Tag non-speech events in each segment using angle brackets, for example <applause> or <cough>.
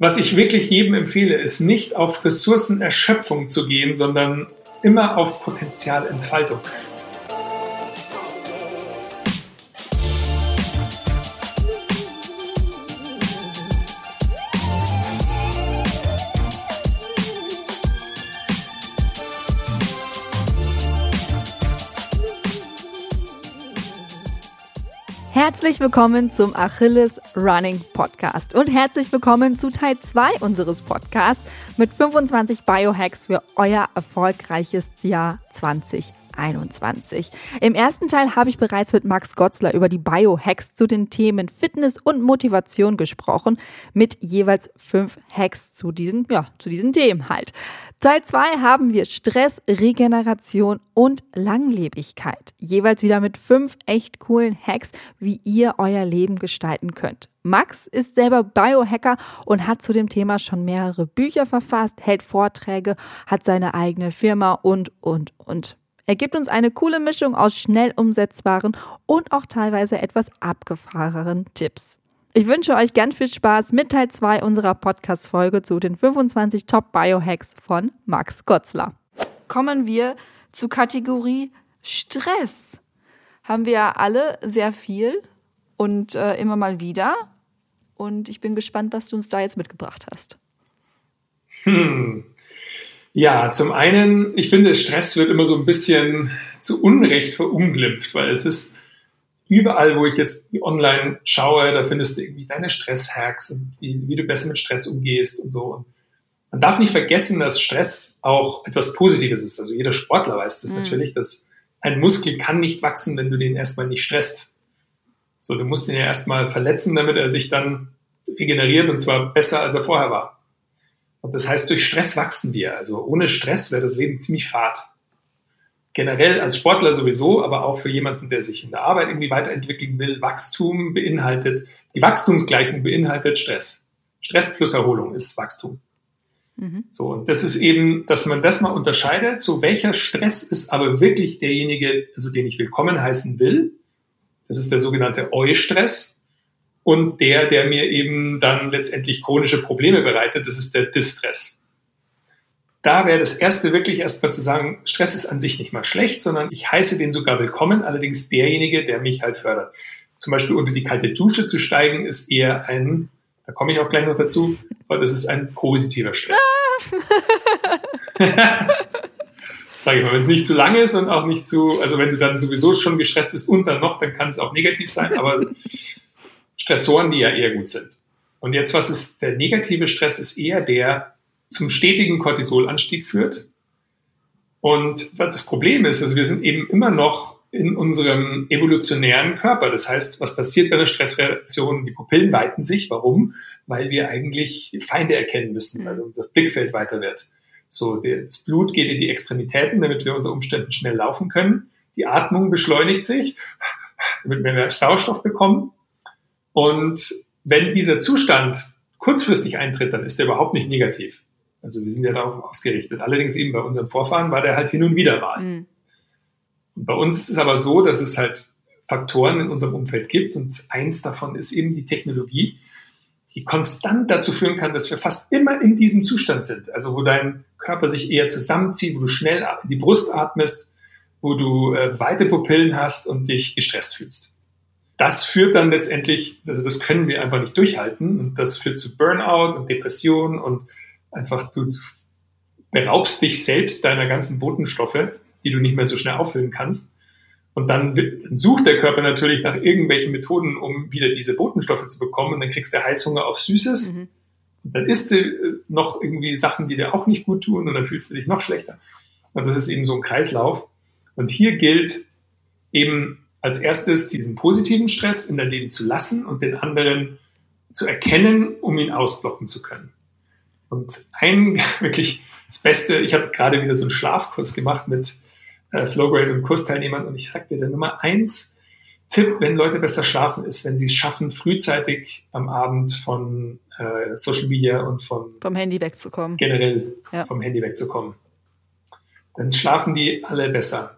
Was ich wirklich jedem empfehle, ist nicht auf Ressourcenerschöpfung zu gehen, sondern immer auf Potenzialentfaltung. Herzlich willkommen zum Achilles Running Podcast und herzlich willkommen zu Teil 2 unseres Podcasts mit 25 Biohacks für euer erfolgreiches Jahr 2021. Im ersten Teil habe ich bereits mit Max Gotzler über die Biohacks zu den Themen Fitness und Motivation gesprochen, mit jeweils fünf Hacks zu diesen, ja, zu diesen Themen halt. Teil 2 haben wir Stress, Regeneration und Langlebigkeit. Jeweils wieder mit fünf echt coolen Hacks, wie ihr euer Leben gestalten könnt. Max ist selber Biohacker und hat zu dem Thema schon mehrere Bücher verfasst, hält Vorträge, hat seine eigene Firma und, und, und. Er gibt uns eine coole Mischung aus schnell umsetzbaren und auch teilweise etwas abgefahrenen Tipps. Ich wünsche euch ganz viel Spaß mit Teil 2 unserer Podcast-Folge zu den 25 Top Biohacks von Max Gotzler. Kommen wir zur Kategorie Stress. Haben wir alle sehr viel und äh, immer mal wieder. Und ich bin gespannt, was du uns da jetzt mitgebracht hast. Hm. Ja, zum einen, ich finde, Stress wird immer so ein bisschen zu Unrecht verunglimpft, weil es ist überall, wo ich jetzt online schaue, da findest du irgendwie deine Stresshacks und wie, wie du besser mit Stress umgehst und so. Und man darf nicht vergessen, dass Stress auch etwas Positives ist. Also jeder Sportler weiß das mhm. natürlich, dass ein Muskel kann nicht wachsen, wenn du den erstmal nicht stresst. So, du musst ihn ja erstmal verletzen, damit er sich dann regeneriert und zwar besser, als er vorher war. Und das heißt, durch Stress wachsen wir. Also ohne Stress wäre das Leben ziemlich fad generell als Sportler sowieso, aber auch für jemanden, der sich in der Arbeit irgendwie weiterentwickeln will, Wachstum beinhaltet, die Wachstumsgleichung beinhaltet Stress. Stress plus Erholung ist Wachstum. Mhm. So, und das ist eben, dass man das mal unterscheidet, so welcher Stress ist aber wirklich derjenige, also den ich willkommen heißen will. Das ist der sogenannte Eu-Stress. Und der, der mir eben dann letztendlich chronische Probleme bereitet, das ist der Distress da wäre das Erste wirklich erstmal zu sagen, Stress ist an sich nicht mal schlecht, sondern ich heiße den sogar willkommen, allerdings derjenige, der mich halt fördert. Zum Beispiel unter die kalte Dusche zu steigen, ist eher ein, da komme ich auch gleich noch dazu, aber das ist ein positiver Stress. <laughs> Sage ich mal, wenn es nicht zu lang ist und auch nicht zu, also wenn du dann sowieso schon gestresst bist und dann noch, dann kann es auch negativ sein, aber Stressoren, die ja eher gut sind. Und jetzt, was ist der negative Stress, ist eher der, zum stetigen Cortisolanstieg führt. Und das Problem ist, also wir sind eben immer noch in unserem evolutionären Körper. Das heißt, was passiert bei einer Stressreaktion? Die Pupillen weiten sich. Warum? Weil wir eigentlich die Feinde erkennen müssen, weil unser Blickfeld weiter wird. So, das Blut geht in die Extremitäten, damit wir unter Umständen schnell laufen können. Die Atmung beschleunigt sich, damit wir mehr Sauerstoff bekommen. Und wenn dieser Zustand kurzfristig eintritt, dann ist der überhaupt nicht negativ. Also wir sind ja darauf ausgerichtet. Allerdings eben bei unseren Vorfahren war der halt hin und wieder mal. Mhm. Und bei uns ist es aber so, dass es halt Faktoren in unserem Umfeld gibt und eins davon ist eben die Technologie, die konstant dazu führen kann, dass wir fast immer in diesem Zustand sind. Also wo dein Körper sich eher zusammenzieht, wo du schnell die Brust atmest, wo du äh, weite Pupillen hast und dich gestresst fühlst. Das führt dann letztendlich, also das können wir einfach nicht durchhalten und das führt zu Burnout und Depression und einfach du beraubst dich selbst deiner ganzen Botenstoffe, die du nicht mehr so schnell auffüllen kannst. Und dann sucht der Körper natürlich nach irgendwelchen Methoden, um wieder diese Botenstoffe zu bekommen. Und dann kriegst du Heißhunger auf Süßes. Mhm. Und dann isst du äh, noch irgendwie Sachen, die dir auch nicht gut tun. Und dann fühlst du dich noch schlechter. Und das ist eben so ein Kreislauf. Und hier gilt eben als erstes diesen positiven Stress in dein Leben zu lassen und den anderen zu erkennen, um ihn ausblocken zu können. Und ein <laughs> wirklich das Beste, ich habe gerade wieder so einen Schlafkurs gemacht mit äh, Flowgrade und Kursteilnehmern und ich sagte der Nummer eins Tipp, wenn Leute besser schlafen, ist, wenn sie es schaffen, frühzeitig am Abend von äh, Social Media und von vom Handy wegzukommen. Generell ja. vom Handy wegzukommen. Dann schlafen die alle besser.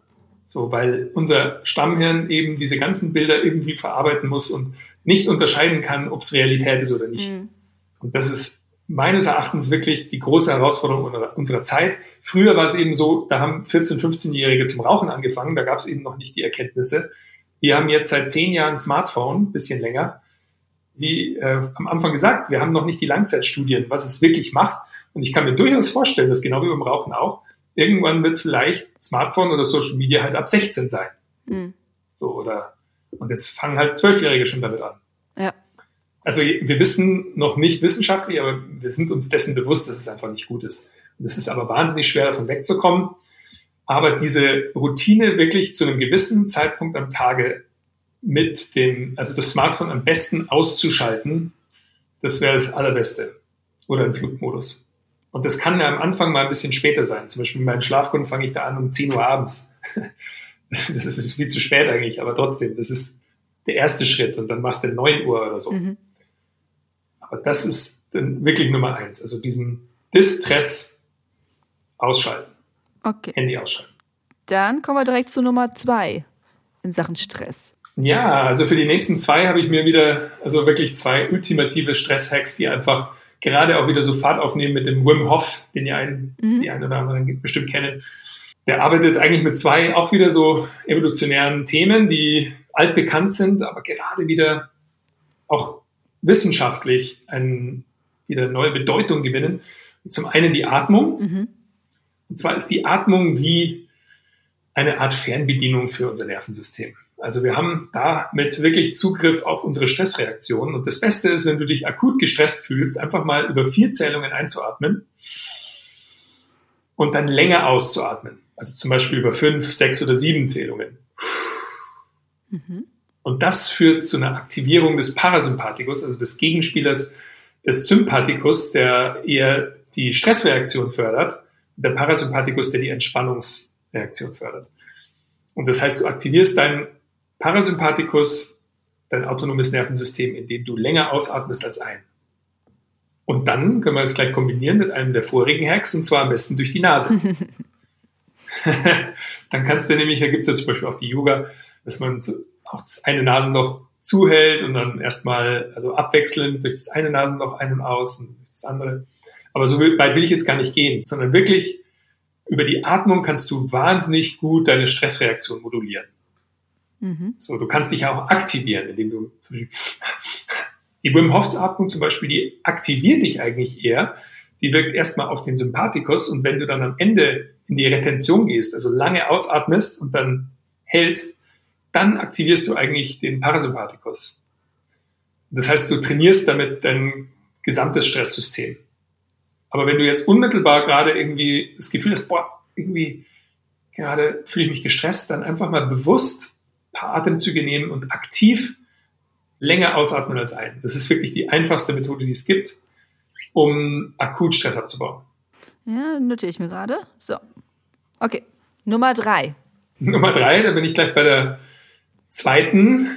So, weil unser Stammhirn eben diese ganzen Bilder irgendwie verarbeiten muss und nicht unterscheiden kann, ob es Realität ist oder nicht. Mhm. Und das ist meines Erachtens wirklich die große Herausforderung unserer Zeit. Früher war es eben so, da haben 14-, 15-Jährige zum Rauchen angefangen, da gab es eben noch nicht die Erkenntnisse. Wir haben jetzt seit zehn Jahren Smartphone, bisschen länger. Wie äh, am Anfang gesagt, wir haben noch nicht die Langzeitstudien, was es wirklich macht. Und ich kann mir durchaus vorstellen, dass genau wie beim Rauchen auch, irgendwann wird vielleicht Smartphone oder Social Media halt ab 16 sein. Mhm. So, oder, und jetzt fangen halt Zwölfjährige schon damit an. Ja. Also wir wissen noch nicht wissenschaftlich, aber wir sind uns dessen bewusst, dass es einfach nicht gut ist. Und es ist aber wahnsinnig schwer, davon wegzukommen. Aber diese Routine wirklich zu einem gewissen Zeitpunkt am Tage mit dem, also das Smartphone am besten auszuschalten, das wäre das Allerbeste. Oder im Flugmodus. Und das kann ja am Anfang mal ein bisschen später sein. Zum Beispiel mit meinen Schlafkunden fange ich da an um 10 Uhr abends. <laughs> Das ist viel zu spät eigentlich, aber trotzdem, das ist der erste Schritt und dann machst du 9 Uhr oder so. Mhm. Aber das ist dann wirklich Nummer eins. Also diesen Distress ausschalten. Okay. Handy ausschalten. Dann kommen wir direkt zu Nummer zwei in Sachen Stress. Ja, also für die nächsten zwei habe ich mir wieder, also wirklich zwei ultimative Stress-Hacks, die einfach gerade auch wieder so Fahrt aufnehmen mit dem Wim Hof, den ja mhm. die einen oder anderen bestimmt kennen. Der arbeitet eigentlich mit zwei auch wieder so evolutionären Themen, die altbekannt sind, aber gerade wieder auch wissenschaftlich ein, wieder neue Bedeutung gewinnen. Zum einen die Atmung. Mhm. Und zwar ist die Atmung wie eine Art Fernbedienung für unser Nervensystem. Also wir haben damit wirklich Zugriff auf unsere Stressreaktionen. Und das Beste ist, wenn du dich akut gestresst fühlst, einfach mal über vier Zählungen einzuatmen und dann länger auszuatmen. Also zum Beispiel über fünf, sechs oder sieben Zählungen. Mhm. Und das führt zu einer Aktivierung des Parasympathikus, also des Gegenspielers des Sympathikus, der eher die Stressreaktion fördert, und der Parasympathikus, der die Entspannungsreaktion fördert. Und das heißt, du aktivierst deinen Parasympathikus, dein autonomes Nervensystem, indem du länger ausatmest als ein. Und dann können wir das gleich kombinieren mit einem der vorigen Hacks, und zwar am besten durch die Nase. <laughs> <laughs> dann kannst du nämlich, da gibt es ja zum Beispiel auch die Yoga, dass man auch das eine Nasenloch zuhält und dann erstmal, also abwechselnd durch das eine Nasenloch einen aus und durch das andere. Aber so weit will ich jetzt gar nicht gehen, sondern wirklich über die Atmung kannst du wahnsinnig gut deine Stressreaktion modulieren. Mhm. So, du kannst dich auch aktivieren, indem du <laughs> die Wim Hof Atmung zum Beispiel, die aktiviert dich eigentlich eher. Die wirkt erstmal auf den Sympathikus und wenn du dann am Ende in die Retention gehst, also lange ausatmest und dann hältst, dann aktivierst du eigentlich den Parasympathikus. Das heißt, du trainierst damit dein gesamtes Stresssystem. Aber wenn du jetzt unmittelbar gerade irgendwie das Gefühl hast, boah, irgendwie gerade fühle ich mich gestresst, dann einfach mal bewusst paar Atemzüge nehmen und aktiv länger ausatmen als ein. Das ist wirklich die einfachste Methode, die es gibt, um akut Stress abzubauen. Ja, notiere ich mir gerade. So. Okay. Nummer drei. <laughs> Nummer drei, da bin ich gleich bei der zweiten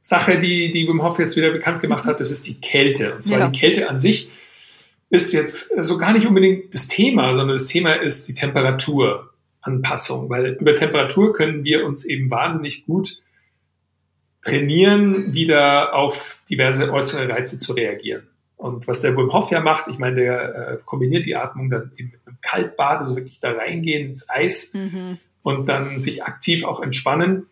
Sache, die, die Wim Hof jetzt wieder bekannt gemacht hat. Das ist die Kälte. Und zwar ja. die Kälte an sich ist jetzt so gar nicht unbedingt das Thema, sondern das Thema ist die Temperatur. Anpassung, weil über Temperatur können wir uns eben wahnsinnig gut trainieren, wieder auf diverse äußere Reize zu reagieren. Und was der Wim Hof ja macht, ich meine, der äh, kombiniert die Atmung dann eben mit einem Kaltbad, also wirklich da reingehen ins Eis mhm. und dann sich aktiv auch entspannen.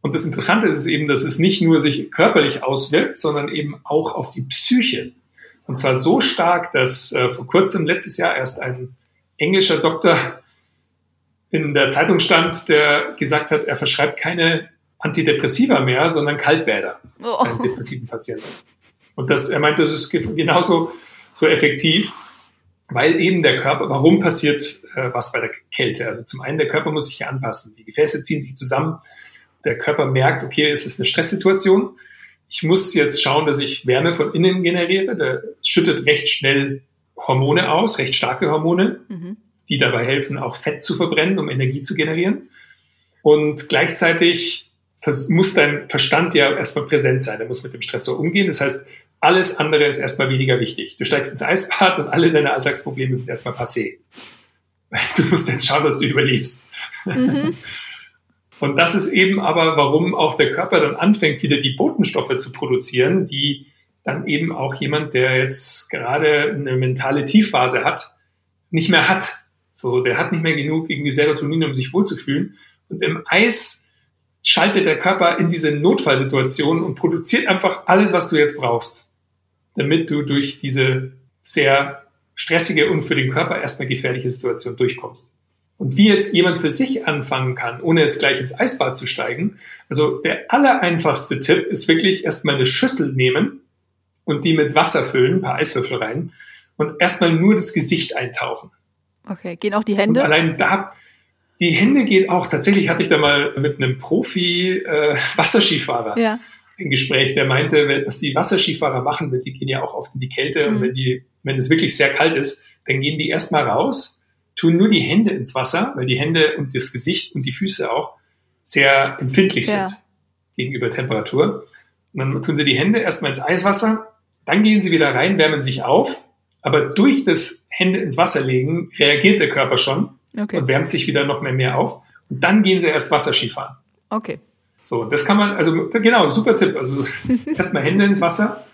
Und das Interessante ist eben, dass es nicht nur sich körperlich auswirkt, sondern eben auch auf die Psyche. Und zwar so stark, dass äh, vor kurzem, letztes Jahr erst ein englischer Doktor in der Zeitung stand, der gesagt hat, er verschreibt keine Antidepressiva mehr, sondern Kaltbäder oh. seinen depressiven Patienten. Und das, er meint, das ist genauso so effektiv, weil eben der Körper, warum passiert äh, was bei der Kälte? Also zum einen, der Körper muss sich hier anpassen. Die Gefäße ziehen sich zusammen. Der Körper merkt, okay, es ist eine Stresssituation. Ich muss jetzt schauen, dass ich Wärme von innen generiere. Der schüttet recht schnell Hormone aus, recht starke Hormone. Mhm die dabei helfen, auch Fett zu verbrennen, um Energie zu generieren. Und gleichzeitig muss dein Verstand ja erstmal präsent sein. Der muss mit dem Stressor umgehen. Das heißt, alles andere ist erstmal weniger wichtig. Du steigst ins Eisbad und alle deine Alltagsprobleme sind erstmal passé. Du musst jetzt schauen, dass du überlebst. Mhm. <laughs> Und das ist eben aber, warum auch der Körper dann anfängt, wieder die Botenstoffe zu produzieren, die dann eben auch jemand, der jetzt gerade eine mentale Tiefphase hat, nicht mehr hat. So, der hat nicht mehr genug irgendwie Serotonin, um sich wohlzufühlen. Und im Eis schaltet der Körper in diese Notfallsituation und produziert einfach alles, was du jetzt brauchst, damit du durch diese sehr stressige und für den Körper erstmal gefährliche Situation durchkommst. Und wie jetzt jemand für sich anfangen kann, ohne jetzt gleich ins Eisbad zu steigen. Also der allereinfachste Tipp ist wirklich erstmal eine Schüssel nehmen und die mit Wasser füllen, ein paar Eiswürfel rein und erstmal nur das Gesicht eintauchen. Okay, gehen auch die Hände? Und allein da, die Hände geht auch, tatsächlich hatte ich da mal mit einem Profi-Wasserskifahrer äh, ja. ein Gespräch, der meinte, was die Wasserskifahrer machen, die gehen ja auch oft in die Kälte mhm. und wenn die, wenn es wirklich sehr kalt ist, dann gehen die erstmal raus, tun nur die Hände ins Wasser, weil die Hände und das Gesicht und die Füße auch sehr empfindlich ja. sind gegenüber Temperatur. Und dann tun sie die Hände erstmal ins Eiswasser, dann gehen sie wieder rein, wärmen sich auf, aber durch das Hände ins Wasser legen reagiert der Körper schon okay. und wärmt sich wieder noch mehr, mehr auf. Und dann gehen sie erst Wasserski fahren. Okay. So, das kann man, also genau, super Tipp. Also <laughs> erstmal Hände ins Wasser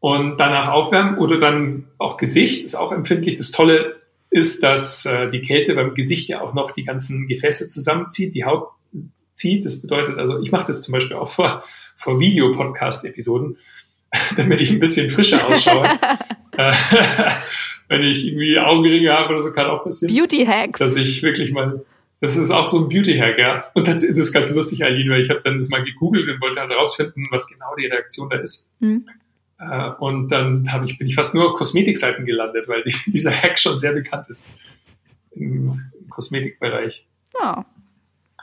und danach aufwärmen oder dann auch Gesicht ist auch empfindlich. Das Tolle ist, dass äh, die Kälte beim Gesicht ja auch noch die ganzen Gefäße zusammenzieht, die Haut zieht. Das bedeutet, also ich mache das zum Beispiel auch vor, vor Videopodcast-Episoden, <laughs> damit ich ein bisschen frischer ausschaue. <laughs> Äh, <laughs> wenn ich irgendwie Augenringe habe oder so, kann auch passieren. Beauty Hacks. Dass ich wirklich mal, das ist auch so ein Beauty Hack, ja. Und das, ist ganz lustig, Aline, weil ich habe dann das mal gegoogelt und wollte herausfinden, was genau die Reaktion da ist. Mhm. Äh, und dann habe ich, bin ich fast nur auf Kosmetikseiten gelandet, weil die, <laughs> dieser Hack schon sehr bekannt ist im, im Kosmetikbereich. Ja.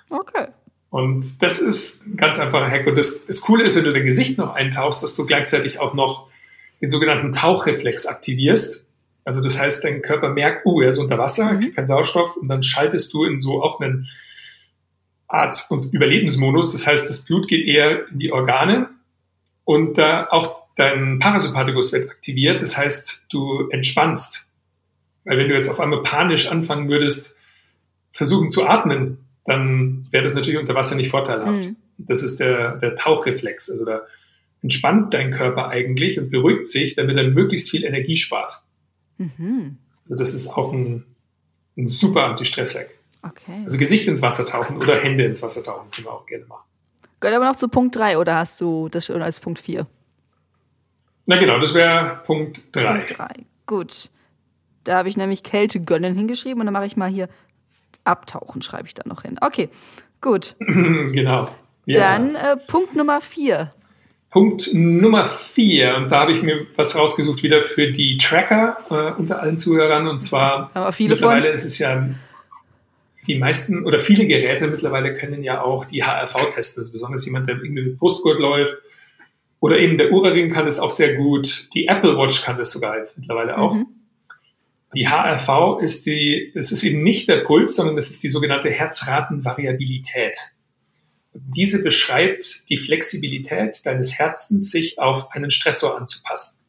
Okay. Und das ist ein ganz einfacher Hack. Und das, das Coole ist, wenn du dein Gesicht noch eintauchst, dass du gleichzeitig auch noch den sogenannten Tauchreflex aktivierst. Also das heißt, dein Körper merkt, uh, er ist unter Wasser, mhm. keinen Sauerstoff und dann schaltest du in so auch einen Arzt- und Überlebensmodus. Das heißt, das Blut geht eher in die Organe und äh, auch dein Parasympathikus wird aktiviert. Das heißt, du entspannst. Weil wenn du jetzt auf einmal panisch anfangen würdest, versuchen zu atmen, dann wäre das natürlich unter Wasser nicht vorteilhaft. Mhm. Das ist der, der Tauchreflex. Also da entspannt dein Körper eigentlich und beruhigt sich, damit er möglichst viel Energie spart. Mhm. Also das ist auch ein, ein super Anti-Stress-Hack. Okay. Also Gesicht ins Wasser tauchen oder Hände ins Wasser tauchen können wir auch gerne machen. Gehört aber noch zu Punkt 3 oder hast du das schon als Punkt 4? Na genau, das wäre Punkt 3. Punkt 3. Gut. Da habe ich nämlich Kälte gönnen hingeschrieben und dann mache ich mal hier abtauchen, schreibe ich da noch hin. Okay, gut. <laughs> genau. Ja. Dann äh, Punkt Nummer 4. Punkt Nummer 4, und da habe ich mir was rausgesucht wieder für die Tracker äh, unter allen Zuhörern. Und zwar Aber viele mittlerweile von. ist es ja die meisten oder viele Geräte mittlerweile können ja auch die HRV testen. Also besonders jemand, der irgendwie mit Brustgurt läuft oder eben der Ura-Ring kann das auch sehr gut. Die Apple Watch kann das sogar jetzt mittlerweile auch. Mhm. Die HRV ist die, es ist eben nicht der Puls, sondern es ist die sogenannte Herzratenvariabilität. Diese beschreibt die Flexibilität deines Herzens, sich auf einen Stressor anzupassen.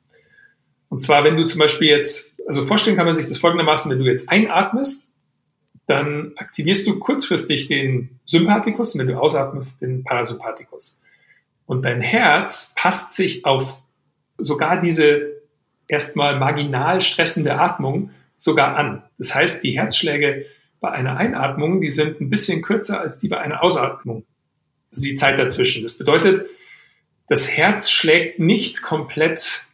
Und zwar, wenn du zum Beispiel jetzt, also vorstellen kann man sich das folgendermaßen, wenn du jetzt einatmest, dann aktivierst du kurzfristig den Sympathikus und wenn du ausatmest, den Parasympathikus. Und dein Herz passt sich auf sogar diese erstmal marginal stressende Atmung sogar an. Das heißt, die Herzschläge bei einer Einatmung, die sind ein bisschen kürzer als die bei einer Ausatmung. Also die Zeit dazwischen. Das bedeutet, das Herz schlägt nicht komplett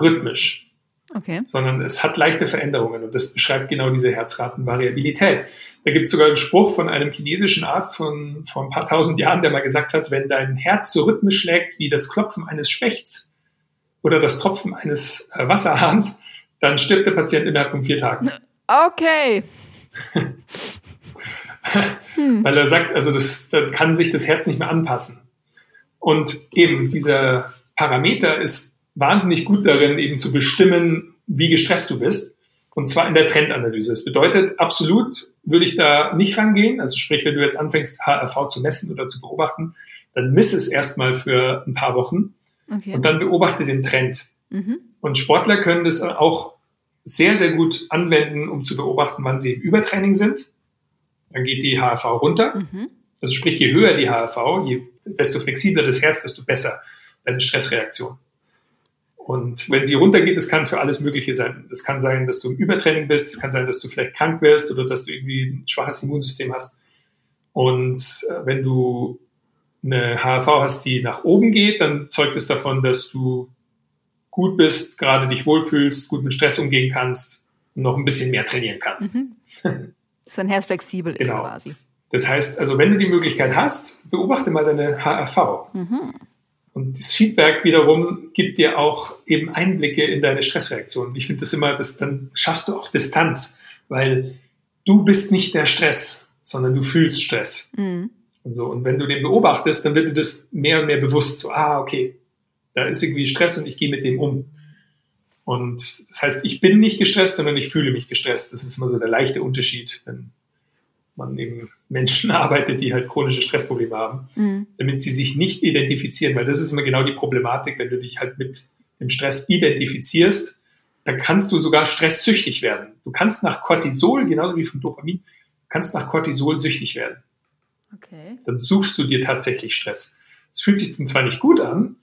rhythmisch, okay. sondern es hat leichte Veränderungen und das beschreibt genau diese Herzratenvariabilität. Da gibt es sogar einen Spruch von einem chinesischen Arzt von vor ein paar tausend Jahren, der mal gesagt hat, wenn dein Herz so rhythmisch schlägt wie das Klopfen eines Spechts oder das Tropfen eines äh, Wasserhahns, dann stirbt der Patient innerhalb von vier Tagen. <laughs> Okay. <laughs> hm. Weil er sagt, also das, dann kann sich das Herz nicht mehr anpassen. Und eben dieser Parameter ist wahnsinnig gut darin, eben zu bestimmen, wie gestresst du bist. Und zwar in der Trendanalyse. Das bedeutet, absolut würde ich da nicht rangehen. Also sprich, wenn du jetzt anfängst, HRV zu messen oder zu beobachten, dann miss es erstmal für ein paar Wochen okay. und dann beobachte den Trend. Mhm. Und Sportler können das auch sehr, sehr gut anwenden, um zu beobachten, wann sie im Übertraining sind. Dann geht die HRV runter. Mhm. Also sprich, je höher die HRV, je, desto flexibler das Herz, desto besser deine Stressreaktion. Und wenn sie runtergeht, das kann für alles Mögliche sein. Das kann sein, dass du im Übertraining bist, es kann sein, dass du vielleicht krank wirst oder dass du irgendwie ein schwaches Immunsystem hast. Und äh, wenn du eine HRV hast, die nach oben geht, dann zeugt es davon, dass du gut bist, gerade dich wohlfühlst, gut mit Stress umgehen kannst und noch ein bisschen mehr trainieren kannst. Mhm. <laughs> Dass dein Herz flexibel ist genau. quasi. Das heißt, also wenn du die Möglichkeit hast, beobachte mal deine HRV. Mhm. Und das Feedback wiederum gibt dir auch eben Einblicke in deine Stressreaktion. Ich finde das immer, das, dann schaffst du auch Distanz, weil du bist nicht der Stress, sondern du fühlst Stress. Mhm. Und so. Und wenn du den beobachtest, dann wird dir das mehr und mehr bewusst, so, ah, okay, da ist irgendwie Stress und ich gehe mit dem um. Und das heißt, ich bin nicht gestresst, sondern ich fühle mich gestresst. Das ist immer so der leichte Unterschied, wenn man eben Menschen <laughs> arbeitet, die halt chronische Stressprobleme haben, mhm. damit sie sich nicht identifizieren, weil das ist immer genau die Problematik, wenn du dich halt mit dem Stress identifizierst, dann kannst du sogar stresssüchtig werden. Du kannst nach Cortisol, genauso wie von Dopamin, kannst nach Cortisol süchtig werden. Okay. Dann suchst du dir tatsächlich Stress. Es fühlt sich dann zwar nicht gut an,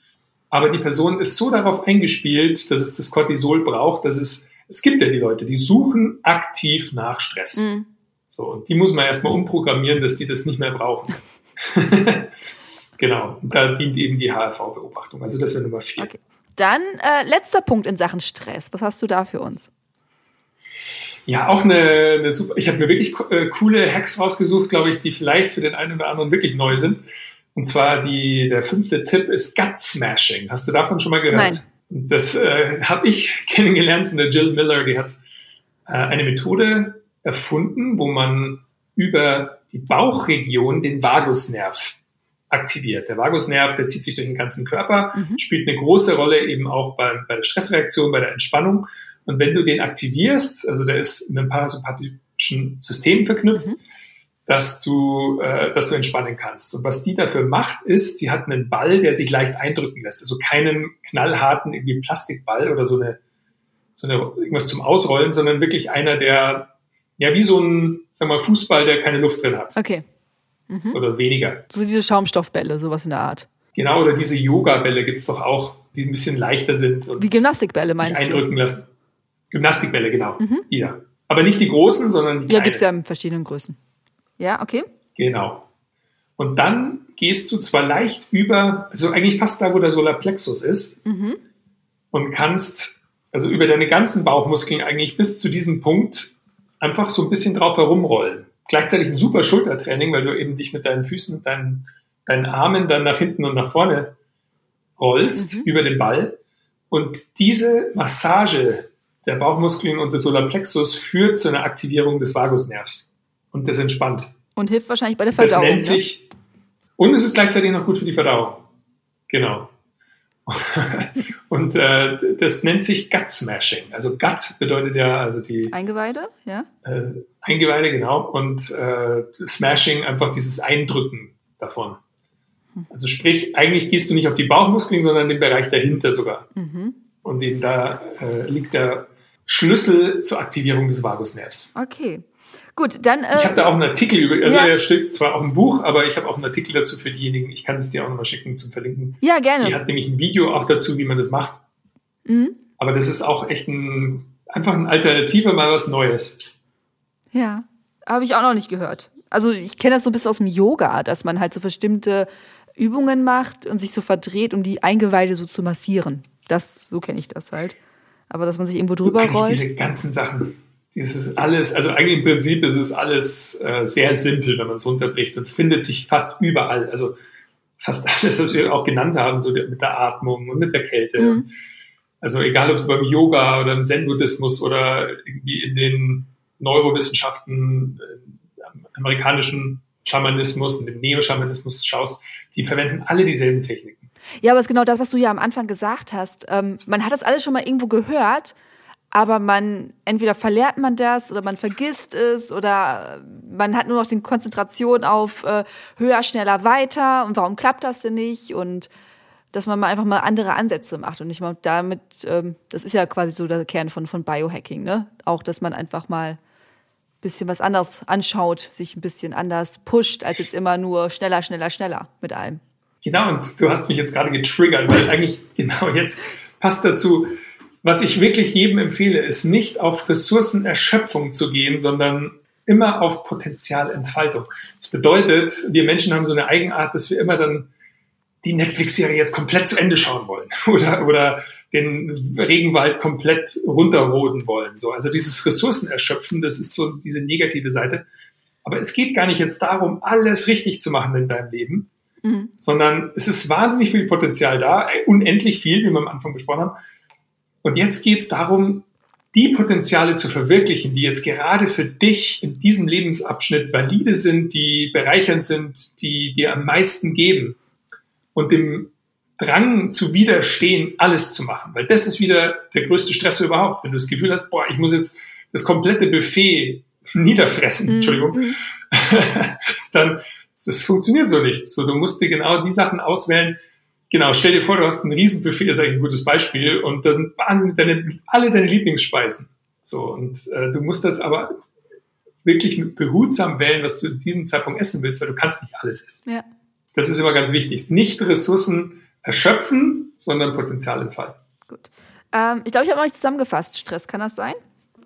aber die Person ist so darauf eingespielt, dass es das Cortisol braucht, dass es, es gibt ja die Leute, die suchen aktiv nach Stress. Mhm. So, und die muss man erstmal umprogrammieren, dass die das nicht mehr brauchen. <laughs> genau, und da dient eben die HRV-Beobachtung. Also das wäre Nummer vier. Okay. Dann äh, letzter Punkt in Sachen Stress. Was hast du da für uns? Ja, auch eine, eine super. Ich habe mir wirklich äh, coole Hacks rausgesucht, glaube ich, die vielleicht für den einen oder anderen wirklich neu sind. Und zwar die, der fünfte Tipp ist Gut Smashing. Hast du davon schon mal gehört? Nein. Das äh, habe ich <laughs> kennengelernt von der Jill Miller. Die hat äh, eine Methode erfunden, wo man über die Bauchregion den Vagusnerv aktiviert. Der Vagusnerv, der zieht sich durch den ganzen Körper, mhm. spielt eine große Rolle eben auch bei, bei der Stressreaktion, bei der Entspannung. Und wenn du den aktivierst, also der ist mit einem parasympathischen System verknüpft, mhm. Dass du, äh, dass du entspannen kannst. Und was die dafür macht, ist, die hat einen Ball, der sich leicht eindrücken lässt. Also keinen knallharten irgendwie Plastikball oder so eine, so eine irgendwas zum Ausrollen, sondern wirklich einer, der ja, wie so ein, sag mal, Fußball, der keine Luft drin hat. Okay. Mhm. Oder weniger. So diese Schaumstoffbälle, sowas in der Art. Genau, oder diese Yoga-Bälle gibt es doch auch, die ein bisschen leichter sind. Und wie Gymnastikbälle meinst sich eindrücken lassen. Gymnastikbälle, genau. Mhm. Ja. Aber nicht die großen, sondern die kleinen. Ja, gibt es ja in verschiedenen Größen. Ja, okay. Genau. Und dann gehst du zwar leicht über, also eigentlich fast da, wo der Solarplexus ist, mhm. und kannst also über deine ganzen Bauchmuskeln eigentlich bis zu diesem Punkt einfach so ein bisschen drauf herumrollen. Gleichzeitig ein super Schultertraining, weil du eben dich mit deinen Füßen, und deinen, deinen Armen dann nach hinten und nach vorne rollst mhm. über den Ball. Und diese Massage der Bauchmuskeln und des Solarplexus führt zu einer Aktivierung des Vagusnervs. Und das entspannt. Und hilft wahrscheinlich bei der Verdauung. Das nennt ne? sich, und es ist gleichzeitig noch gut für die Verdauung. Genau. <laughs> und äh, das nennt sich Gut Smashing. Also Gut bedeutet ja also die Eingeweide, ja. Äh, Eingeweide, genau. Und äh, Smashing einfach dieses Eindrücken davon. Also sprich, eigentlich gehst du nicht auf die Bauchmuskeln, sondern den Bereich dahinter sogar. Mhm. Und eben da äh, liegt der Schlüssel zur Aktivierung des Vagusnervs. Okay. Gut, dann. Äh, ich habe da auch einen Artikel über, also ja. er steht zwar auch ein Buch, aber ich habe auch einen Artikel dazu für diejenigen. Ich kann es dir auch nochmal schicken zum Verlinken. Ja, gerne. Die hat nämlich ein Video auch dazu, wie man das macht. Mhm. Aber das ist auch echt ein, einfach ein Alternative, mal was Neues. Ja, habe ich auch noch nicht gehört. Also ich kenne das so ein bisschen aus dem Yoga, dass man halt so bestimmte Übungen macht und sich so verdreht, um die Eingeweide so zu massieren. Das, so kenne ich das halt. Aber dass man sich irgendwo drüber rollt. Diese ganzen Sachen es ist alles, also eigentlich im Prinzip ist es alles äh, sehr simpel, wenn man es runterbricht und findet sich fast überall. Also fast <laughs> alles, was wir auch genannt haben, so mit der Atmung und mit der Kälte. Mhm. Also egal, ob es beim Yoga oder im Zen-Buddhismus oder irgendwie in den Neurowissenschaften, äh, amerikanischen Schamanismus und dem Neo-Schamanismus schaust, die verwenden alle dieselben Techniken. Ja, aber es ist genau das, was du ja am Anfang gesagt hast. Ähm, man hat das alles schon mal irgendwo gehört, aber man entweder verlernt man das oder man vergisst es oder man hat nur noch die Konzentration auf äh, höher, schneller, weiter und warum klappt das denn nicht und dass man mal einfach mal andere Ansätze macht und nicht mal damit, ähm, das ist ja quasi so der Kern von, von Biohacking, ne? Auch, dass man einfach mal bisschen was anderes anschaut, sich ein bisschen anders pusht, als jetzt immer nur schneller, schneller, schneller mit allem. Genau, und du hast mich jetzt gerade getriggert, weil eigentlich <laughs> genau jetzt passt dazu. Was ich wirklich jedem empfehle, ist nicht auf Ressourcenerschöpfung zu gehen, sondern immer auf Potenzialentfaltung. Das bedeutet, wir Menschen haben so eine Eigenart, dass wir immer dann die Netflix-Serie jetzt komplett zu Ende schauen wollen <laughs> oder, oder den Regenwald komplett runterroden wollen. So, also dieses Ressourcenerschöpfen, das ist so diese negative Seite. Aber es geht gar nicht jetzt darum, alles richtig zu machen in deinem Leben, mhm. sondern es ist wahnsinnig viel Potenzial da, unendlich viel, wie wir am Anfang besprochen haben. Und jetzt geht es darum, die Potenziale zu verwirklichen, die jetzt gerade für dich in diesem Lebensabschnitt valide sind, die bereichernd sind, die dir am meisten geben und dem Drang zu widerstehen, alles zu machen. Weil das ist wieder der größte Stress überhaupt. Wenn du das Gefühl hast, boah, ich muss jetzt das komplette Buffet <laughs> niederfressen, mm, Entschuldigung, mm. <laughs> dann das funktioniert so nicht. So, du musst dir genau die Sachen auswählen. Genau, stell dir vor, du hast ein Riesenbuffet, ist eigentlich ein gutes Beispiel, und da sind wahnsinnig deine, alle deine Lieblingsspeisen. So, und äh, du musst das aber wirklich behutsam wählen, was du in diesem Zeitpunkt essen willst, weil du kannst nicht alles essen. Ja. Das ist immer ganz wichtig. Nicht Ressourcen erschöpfen, sondern Potenzial entfalten. Gut. Ähm, ich glaube, ich habe noch nicht zusammengefasst. Stress, kann das sein?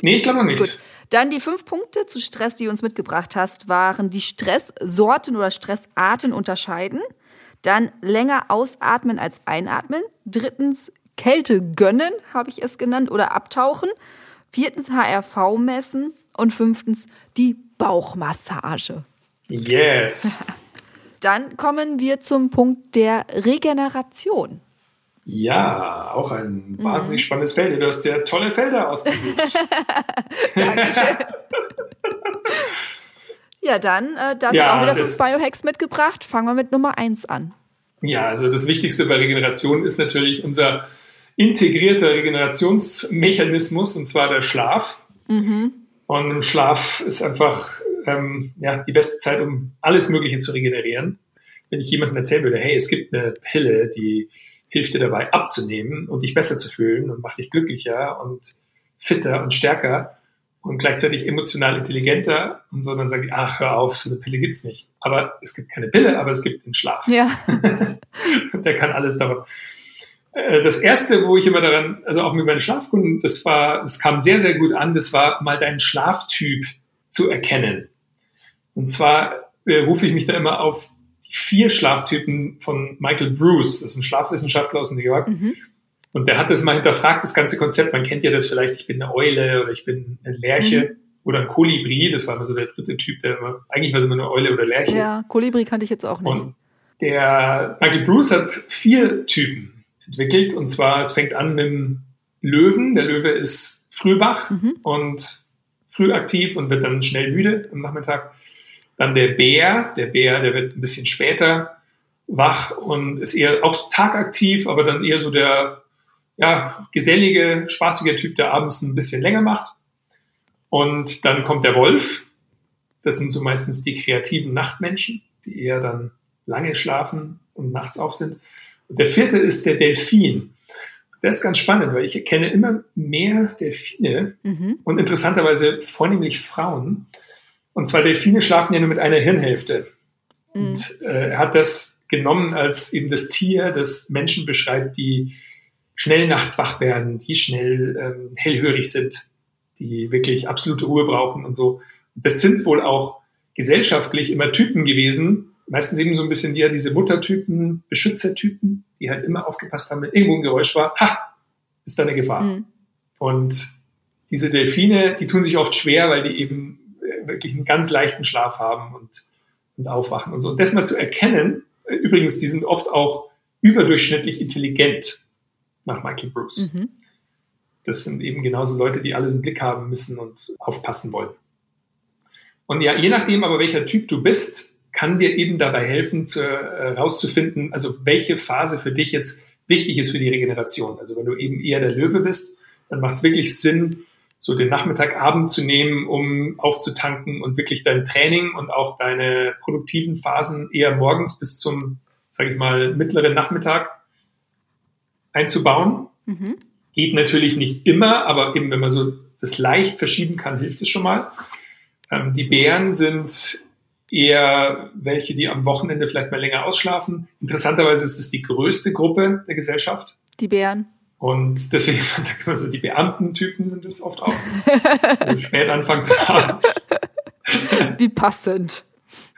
Nee, ich glaube noch nicht. Gut. Dann die fünf Punkte zu Stress, die du uns mitgebracht hast, waren die Stresssorten oder Stressarten unterscheiden. Dann länger ausatmen als einatmen. Drittens Kälte gönnen, habe ich es genannt, oder abtauchen. Viertens HRV messen. Und fünftens die Bauchmassage. Yes. <laughs> Dann kommen wir zum Punkt der Regeneration. Ja, auch ein mhm. wahnsinnig spannendes Feld. Du hast ja tolle Felder ausgesucht. <laughs> Dankeschön. <laughs> ja, dann, äh, da ja, ist auch wieder fünf Biohacks mitgebracht. Fangen wir mit Nummer eins an. Ja, also das Wichtigste bei Regeneration ist natürlich unser integrierter Regenerationsmechanismus, und zwar der Schlaf. Mhm. Und im Schlaf ist einfach ähm, ja, die beste Zeit, um alles Mögliche zu regenerieren. Wenn ich jemandem erzählen würde, hey, es gibt eine Pille, die hilft dir dabei abzunehmen und dich besser zu fühlen und macht dich glücklicher und fitter und stärker und gleichzeitig emotional intelligenter und so, dann sage ich, ach, hör auf, so eine Pille gibt's nicht. Aber es gibt keine Pille, aber es gibt den Schlaf. Ja. <laughs> Der kann alles daran. Äh, das erste, wo ich immer daran, also auch mit meinen Schlafkunden, das war, das kam sehr, sehr gut an, das war mal deinen Schlaftyp zu erkennen. Und zwar äh, rufe ich mich da immer auf die vier Schlaftypen von Michael Bruce. Das ist ein Schlafwissenschaftler aus New York. Mhm. Und der hat das mal hinterfragt, das ganze Konzept. Man kennt ja das vielleicht, ich bin eine Eule oder ich bin eine Lerche mhm. oder ein Kolibri. Das war immer so der dritte Typ, der immer, eigentlich war es immer eine Eule oder Lerche. Ja, Kolibri kannte ich jetzt auch nicht. Und der Michael Bruce hat vier Typen entwickelt. Und zwar, es fängt an mit dem Löwen. Der Löwe ist früh wach mhm. und früh aktiv und wird dann schnell müde am Nachmittag. Dann der Bär, der Bär, der wird ein bisschen später wach und ist eher auch tagaktiv, aber dann eher so der ja, gesellige, spaßige Typ, der abends ein bisschen länger macht. Und dann kommt der Wolf. Das sind so meistens die kreativen Nachtmenschen, die eher dann lange schlafen und nachts auf sind. Und der vierte ist der Delfin. Das ist ganz spannend, weil ich kenne immer mehr Delfine mhm. und interessanterweise vornehmlich Frauen, und zwar Delfine schlafen ja nur mit einer Hirnhälfte. Mhm. Und äh, er hat das genommen als eben das Tier, das Menschen beschreibt, die schnell nachts wach werden, die schnell ähm, hellhörig sind, die wirklich absolute Ruhe brauchen und so. Das sind wohl auch gesellschaftlich immer Typen gewesen, meistens eben so ein bisschen eher diese Muttertypen, Beschützertypen, die halt immer aufgepasst haben, wenn irgendwo ein Geräusch war, ha, ist da eine Gefahr. Mhm. Und diese Delfine, die tun sich oft schwer, weil die eben wirklich einen ganz leichten Schlaf haben und, und aufwachen und so. Und das mal zu erkennen, übrigens, die sind oft auch überdurchschnittlich intelligent nach Michael Bruce. Mhm. Das sind eben genauso Leute, die alles im Blick haben müssen und aufpassen wollen. Und ja, je nachdem aber, welcher Typ du bist, kann dir eben dabei helfen, zu, äh, rauszufinden, also welche Phase für dich jetzt wichtig ist für die Regeneration. Also wenn du eben eher der Löwe bist, dann macht es wirklich Sinn, so den Nachmittagabend zu nehmen, um aufzutanken und wirklich dein Training und auch deine produktiven Phasen eher morgens bis zum, sage ich mal, mittleren Nachmittag einzubauen. Mhm. Geht natürlich nicht immer, aber eben wenn man so das leicht verschieben kann, hilft es schon mal. Ähm, die Bären sind eher welche, die am Wochenende vielleicht mal länger ausschlafen. Interessanterweise ist es die größte Gruppe der Gesellschaft. Die Bären. Und deswegen <laughs> sagt man so, die Beamtentypen sind es oft auch, die <laughs> spät anfangen zu haben. Wie passend.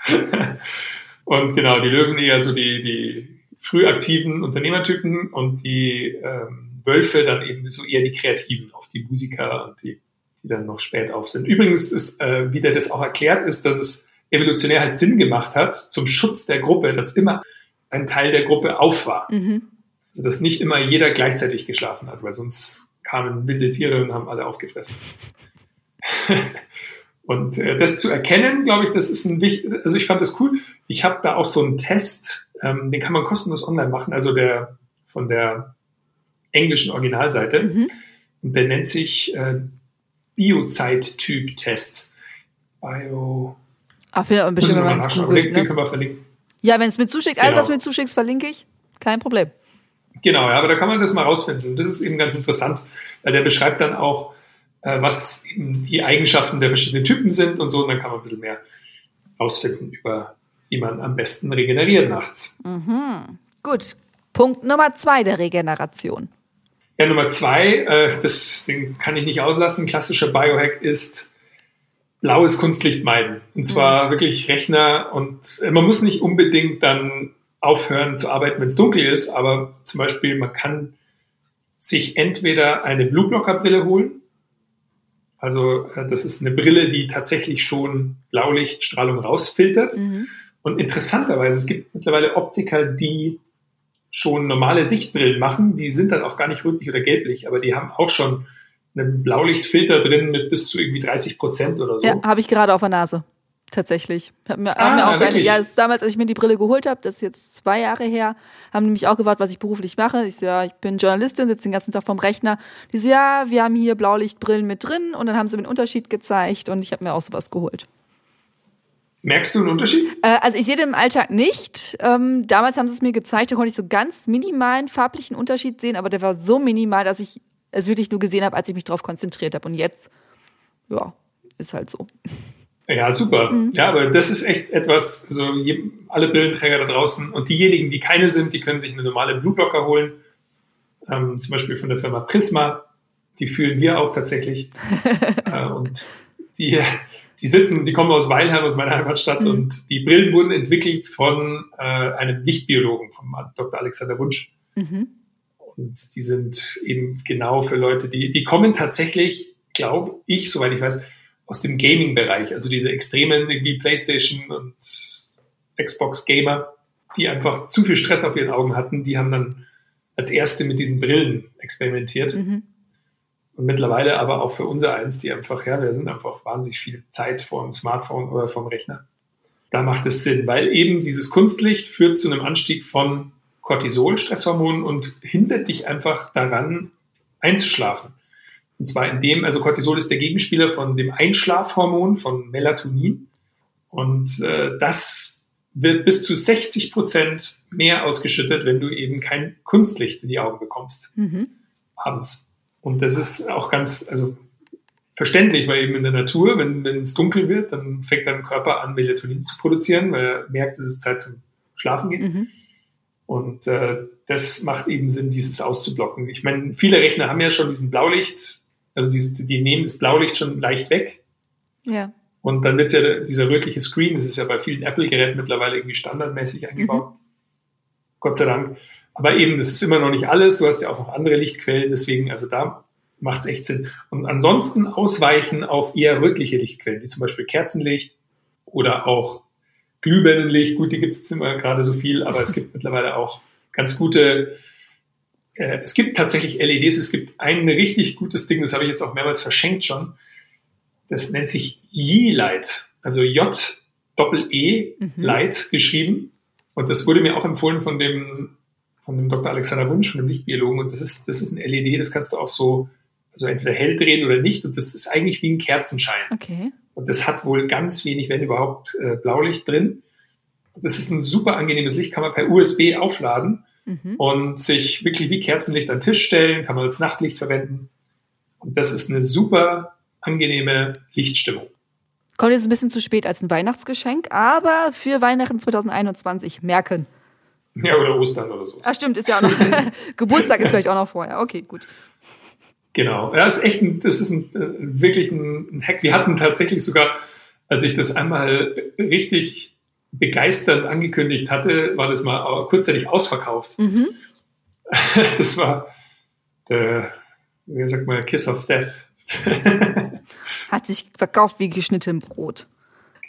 <laughs> Und genau, die Löwen eher so die, die früh aktiven Unternehmertypen und die ähm, Wölfe dann eben so eher die Kreativen, auf die Musiker und die, die dann noch spät auf sind. Übrigens ist, äh, wie der das auch erklärt, ist, dass es evolutionär halt Sinn gemacht hat, zum Schutz der Gruppe, dass immer ein Teil der Gruppe auf war. Mhm. Also dass nicht immer jeder gleichzeitig geschlafen hat, weil sonst kamen wilde Tiere und haben alle aufgefressen. <laughs> und äh, das zu erkennen, glaube ich, das ist ein wichtig, also ich fand das cool. Ich habe da auch so einen Test, ähm, den kann man kostenlos online machen, also der von der englischen Originalseite. Mhm. Und der nennt sich äh, Biozeit-Typ-Test. Bio. Ach, man bestimmt, wenn man googelt. Den, ne? können wir verlinken. Ja, wenn es mir zuschickt, alles, genau. was mir zuschickst, verlinke ich. Kein Problem. Genau, ja, aber da kann man das mal rausfinden. Das ist eben ganz interessant, weil der beschreibt dann auch, äh, was die Eigenschaften der verschiedenen Typen sind und so. Und dann kann man ein bisschen mehr rausfinden über, wie man am besten regeneriert nachts. Mhm. Gut. Punkt Nummer zwei der Regeneration. Ja, Nummer zwei, äh, das, den kann ich nicht auslassen. Klassischer Biohack ist blaues Kunstlicht meiden. Und zwar mhm. wirklich Rechner und äh, man muss nicht unbedingt dann aufhören zu arbeiten, wenn es dunkel ist, aber zum Beispiel man kann sich entweder eine Blueblocker-Brille holen. Also äh, das ist eine Brille, die tatsächlich schon Blaulichtstrahlung rausfiltert. Mhm. Und interessanterweise, es gibt mittlerweile Optiker, die schon normale Sichtbrillen machen. Die sind dann auch gar nicht rötlich oder gelblich, aber die haben auch schon einen Blaulichtfilter drin mit bis zu irgendwie 30 Prozent oder so. Ja, habe ich gerade auf der Nase. Tatsächlich. Haben mir, ah, mir auch seine, ja, das ist damals, als ich mir die Brille geholt habe, das ist jetzt zwei Jahre her, haben die mich auch gefragt, was ich beruflich mache. Ich so, ja, ich bin Journalistin, sitze den ganzen Tag vorm Rechner. Die so, ja, wir haben hier Blaulichtbrillen mit drin und dann haben sie mir einen Unterschied gezeigt und ich habe mir auch sowas geholt. Merkst du einen Unterschied? Äh, also ich sehe den im Alltag nicht. Ähm, damals haben sie es mir gezeigt, da konnte ich so ganz minimalen farblichen Unterschied sehen, aber der war so minimal, dass ich es wirklich nur gesehen habe, als ich mich darauf konzentriert habe. Und jetzt, ja, ist halt so. Ja, super. Mhm. Ja, aber das ist echt etwas, also alle Brillenträger da draußen und diejenigen, die keine sind, die können sich eine normale Blueblocker holen. Ähm, zum Beispiel von der Firma Prisma. Die fühlen wir auch tatsächlich. <laughs> äh, und die, die sitzen, die kommen aus Weilheim, aus meiner Heimatstadt. Mhm. Und die Brillen wurden entwickelt von äh, einem Lichtbiologen, von Dr. Alexander Wunsch. Mhm. Und die sind eben genau für Leute, die, die kommen tatsächlich, glaube ich, soweit ich weiß, aus dem Gaming-Bereich. Also diese extremen irgendwie PlayStation und Xbox-Gamer, die einfach zu viel Stress auf ihren Augen hatten, die haben dann als erste mit diesen Brillen experimentiert. Mhm. Und mittlerweile aber auch für unser eins, die einfach, ja, wir sind einfach wahnsinnig viel Zeit vor dem Smartphone oder vom Rechner. Da macht es Sinn, weil eben dieses Kunstlicht führt zu einem Anstieg von Cortisol, Stresshormon, und hindert dich einfach daran, einzuschlafen. Und zwar in dem, also Cortisol ist der Gegenspieler von dem Einschlafhormon, von Melatonin. Und äh, das wird bis zu 60 Prozent mehr ausgeschüttet, wenn du eben kein Kunstlicht in die Augen bekommst mhm. abends. Und das ist auch ganz, also verständlich, weil eben in der Natur, wenn, wenn es dunkel wird, dann fängt dein Körper an, Melatonin zu produzieren, weil er merkt, dass es Zeit zum Schlafen geht. Mhm. Und äh, das macht eben Sinn, dieses auszublocken. Ich meine, viele Rechner haben ja schon diesen Blaulicht, also diese, die nehmen das Blaulicht schon leicht weg. Ja. Und dann wird ja dieser rötliche Screen, das ist ja bei vielen Apple-Geräten mittlerweile irgendwie standardmäßig eingebaut. Mhm. Gott sei Dank. Aber eben, das ist immer noch nicht alles. Du hast ja auch noch andere Lichtquellen, deswegen, also da macht es echt Sinn. Und ansonsten ausweichen auf eher rötliche Lichtquellen, wie zum Beispiel Kerzenlicht oder auch Glühbirnenlicht, gut, die gibt es immer gerade so viel, aber es gibt mittlerweile auch ganz gute, äh, es gibt tatsächlich LEDs, es gibt ein richtig gutes Ding, das habe ich jetzt auch mehrmals verschenkt schon, das nennt sich Yi-Light, also J Doppel-E mhm. Light geschrieben und das wurde mir auch empfohlen von dem, von dem Dr. Alexander Wunsch, von dem Lichtbiologen und das ist, das ist ein LED, das kannst du auch so, also entweder hell drehen oder nicht und das ist eigentlich wie ein Kerzenschein. Okay. Und das hat wohl ganz wenig, wenn überhaupt, äh, Blaulicht drin. Das ist ein super angenehmes Licht, kann man per USB aufladen mhm. und sich wirklich wie Kerzenlicht an den Tisch stellen, kann man als Nachtlicht verwenden. Und das ist eine super angenehme Lichtstimmung. Kommt jetzt ein bisschen zu spät als ein Weihnachtsgeschenk, aber für Weihnachten 2021 merken. Ja, oder Ostern oder so. Ah, stimmt, ist ja auch noch. <laughs> Geburtstag ist vielleicht auch noch <laughs> vorher. Okay, gut. Genau. Ja, ist echt ein, das ist ein, äh, wirklich ein, ein Hack. Wir hatten tatsächlich sogar, als ich das einmal richtig begeisternd angekündigt hatte, war das mal kurzzeitig ausverkauft. Mhm. <laughs> Das war der, wie sagt man, Kiss of Death. Hat sich verkauft wie geschnitten Brot.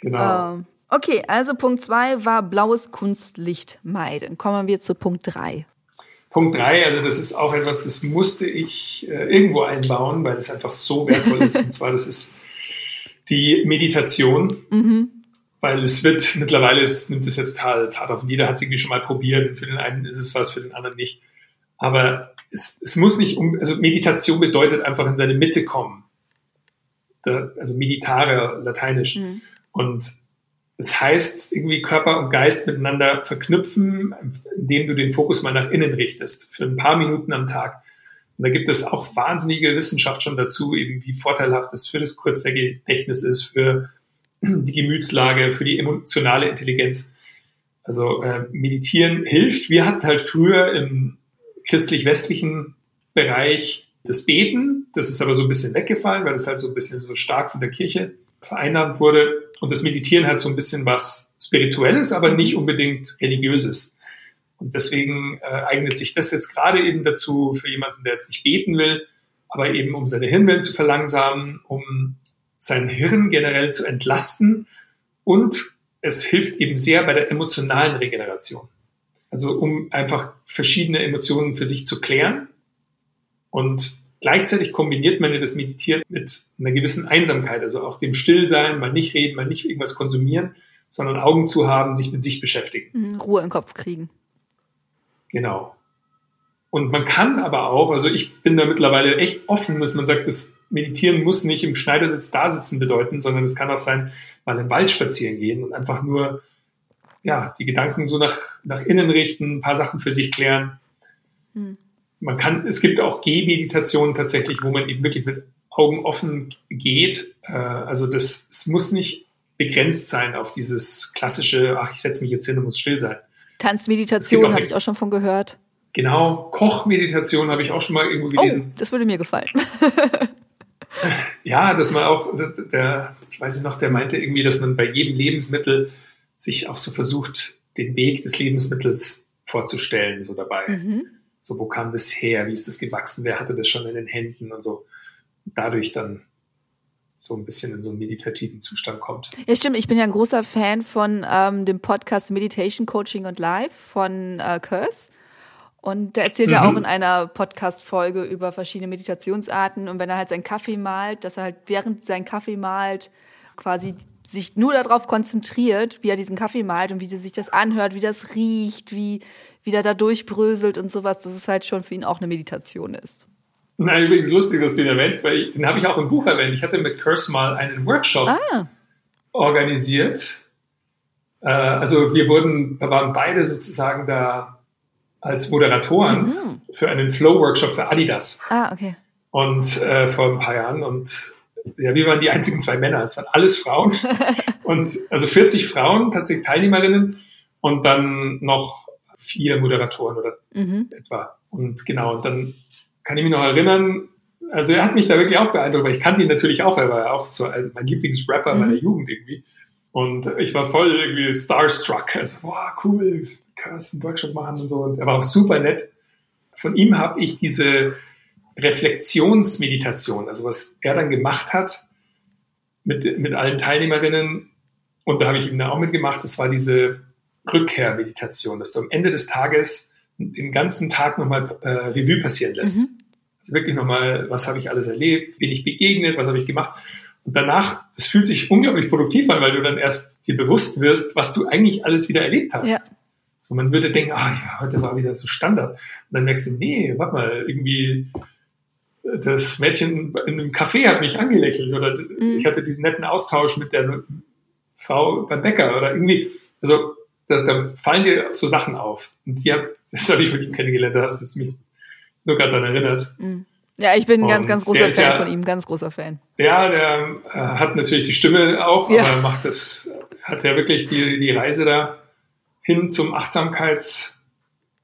Genau. Ähm, okay, also Punkt 2 war blaues Kunstlicht meiden. Kommen wir zu Punkt 3. Punkt 3, also das ist auch etwas, das musste ich äh, irgendwo einbauen, weil es einfach so wertvoll ist. Und zwar, das ist die Meditation. Mhm. Weil es wird mittlerweile, es nimmt es ja total Fahrt auf. Jeder hat es irgendwie schon mal probiert. Für den einen ist es was, für den anderen nicht. Aber es, es muss nicht um, also Meditation bedeutet einfach in seine Mitte kommen. Da, also meditare, lateinisch. Mhm. Und das heißt, irgendwie Körper und Geist miteinander verknüpfen, indem du den Fokus mal nach innen richtest, für ein paar Minuten am Tag. Und da gibt es auch wahnsinnige Wissenschaft schon dazu, eben wie vorteilhaft es für das Kurzgedächtnis ist, für die Gemütslage, für die emotionale Intelligenz. Also äh, meditieren hilft. Wir hatten halt früher im christlich-westlichen Bereich das Beten. Das ist aber so ein bisschen weggefallen, weil das halt so ein bisschen so stark von der Kirche vereinnahmt wurde. Und das Meditieren hat so ein bisschen was Spirituelles, aber nicht unbedingt Religiöses. Und deswegen äh, eignet sich das jetzt gerade eben dazu für jemanden, der jetzt nicht beten will, aber eben um seine Hirnwellen zu verlangsamen, um sein Hirn generell zu entlasten und es hilft eben sehr bei der emotionalen Regeneration. Also um einfach verschiedene Emotionen für sich zu klären und Gleichzeitig kombiniert man ja das Meditieren mit einer gewissen Einsamkeit, also auch dem Stillsein, mal nicht reden, mal nicht irgendwas konsumieren, sondern Augen zu haben, sich mit sich beschäftigen. Mhm, Ruhe im Kopf kriegen. Genau. Und man kann aber auch, also ich bin da mittlerweile echt offen, dass man sagt, das Meditieren muss nicht im Schneidersitz da sitzen bedeuten, sondern es kann auch sein, mal im Wald spazieren gehen und einfach nur ja, die Gedanken so nach, nach innen richten, ein paar Sachen für sich klären. Hm man kann, es gibt auch Gehmeditationen tatsächlich, wo man eben wirklich mit Augen offen geht. Äh, also das, es muss nicht begrenzt sein auf dieses klassische, ach, ich setze mich jetzt hin und muss still sein. Tanzmeditation habe ich auch schon von gehört. Genau, Kochmeditation habe ich auch schon mal irgendwo oh, gelesen. Oh, das würde mir gefallen. <laughs> ja, dass man auch, der, ich weiß noch, der meinte irgendwie, dass man bei jedem Lebensmittel sich auch so versucht, den Weg des Lebensmittels vorzustellen, so dabei. Mhm. So, wo kam das her? Wie ist das gewachsen? Wer hatte das schon in den Händen und so? Dadurch dann so ein bisschen in so einen meditativen Zustand kommt. Ja, stimmt. Ich bin ja ein großer Fan von ähm, dem Podcast Meditation Coaching und Life von äh, Curse. Und der erzählt mhm. ja auch in einer Podcast-Folge über verschiedene Meditationsarten. Und wenn er halt seinen Kaffee malt, dass er halt während sein Kaffee malt quasi sich nur darauf konzentriert, wie er diesen Kaffee malt und wie sich das anhört, wie das riecht, wie, wie der da durchbröselt und sowas, dass es halt schon für ihn auch eine Meditation ist. Nein, übrigens lustig, dass du den erwähnst, weil ich, den habe ich auch im Buch erwähnt. Ich hatte mit Curse mal einen Workshop ah. organisiert. Äh, also wir wurden, da waren beide sozusagen da als Moderatoren mhm. für einen Flow-Workshop für Adidas. Ah, okay. Und äh, vor ein paar Jahren und ja, wir waren die einzigen zwei Männer, es waren alles Frauen. <laughs> und also 40 Frauen, tatsächlich Teilnehmerinnen und dann noch vier Moderatoren oder mhm. etwa. Und genau, und dann kann ich mich noch erinnern, also er hat mich da wirklich auch beeindruckt, weil ich kannte ihn natürlich auch, er war ja auch so mein Lieblingsrapper mhm. meiner Jugend irgendwie. Und ich war voll irgendwie starstruck. Also, boah, cool, kannst einen Workshop machen und so. Und er war auch super nett. Von ihm habe ich diese Reflexionsmeditation, also was er dann gemacht hat mit, mit allen Teilnehmerinnen, und da habe ich ihm dann auch mitgemacht, das war diese Rückkehrmeditation, dass du am Ende des Tages den ganzen Tag nochmal äh, Revue passieren lässt. Mhm. Also wirklich nochmal, was habe ich alles erlebt, bin ich begegnet, was habe ich gemacht. Und danach, das fühlt sich unglaublich produktiv an, weil du dann erst dir bewusst wirst, was du eigentlich alles wieder erlebt hast. Ja. So, man würde denken, ah ja, heute war wieder so Standard. Und dann merkst du, nee, warte mal, irgendwie das Mädchen in einem Café hat mich angelächelt oder mhm. ich hatte diesen netten Austausch mit der Frau beim Bäcker oder irgendwie, also das, da fallen dir so Sachen auf. Und die hab, <laughs> das habe ich von ihm kennengelernt, da hast du mich nur gerade daran erinnert. Mhm. Ja, ich bin ein ganz, ganz großer Fan ja, von ihm, ganz großer Fan. Ja, der äh, hat natürlich die Stimme auch, ja. aber macht das, hat ja wirklich die, die Reise da hin zum Achtsamkeits-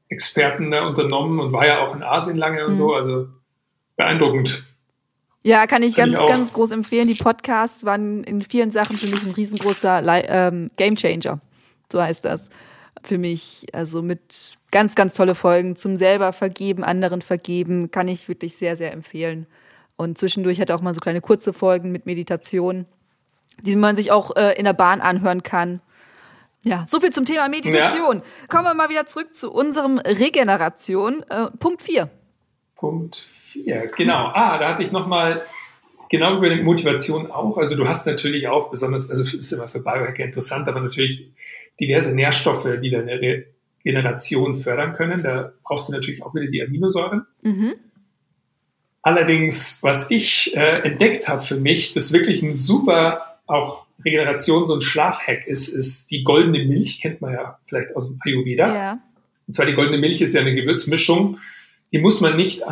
Experten da unternommen und war ja auch in Asien lange und mhm. so. Also beeindruckend. Ja, kann ich Find ganz, ich ganz groß empfehlen. Die Podcasts waren in vielen Sachen für mich ein riesengroßer ähm, Gamechanger. So heißt das. Für mich, also mit ganz, ganz tolle Folgen zum selber vergeben, anderen vergeben, kann ich wirklich sehr, sehr empfehlen. Und zwischendurch hat er auch mal so kleine kurze Folgen mit Meditation, die man sich auch äh, in der Bahn anhören kann. Ja, so viel zum Thema Meditation. Ja. Kommen wir mal wieder zurück zu unserem Regeneration. Äh, Punkt 4. Punkt 4, genau. Ah, da hatte ich nochmal genau über die Motivation auch. Also du hast natürlich auch besonders, also ist immer für Biohacker interessant, aber natürlich diverse Nährstoffe, die deine Regeneration fördern können. Da brauchst du natürlich auch wieder die Aminosäuren. Mhm. Allerdings, was ich äh, entdeckt habe für mich, das wirklich ein super auch Regeneration so ein Schlafhack ist, ist die goldene Milch, kennt man ja vielleicht aus dem Ayurveda. Ja. Und zwar die goldene Milch ist ja eine Gewürzmischung, die muss man nicht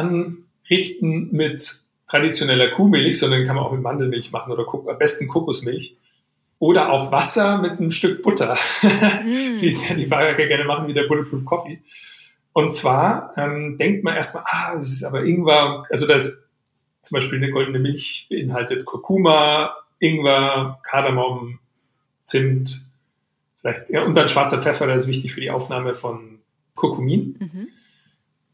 anrichten mit traditioneller Kuhmilch, sondern kann man auch mit Mandelmilch machen oder am besten Kokosmilch. Oder auch Wasser mit einem Stück Butter, <laughs> mm. wie es ja die Bayeriker gerne machen, wie der Bulletproof Coffee. Und zwar ähm, denkt man erstmal, ah, das ist aber Ingwer, also das zum Beispiel eine goldene Milch beinhaltet Kurkuma, Ingwer, Kardamom, Zimt, vielleicht, ja, und dann schwarzer Pfeffer, der ist wichtig für die Aufnahme von Kurkumin. Mhm.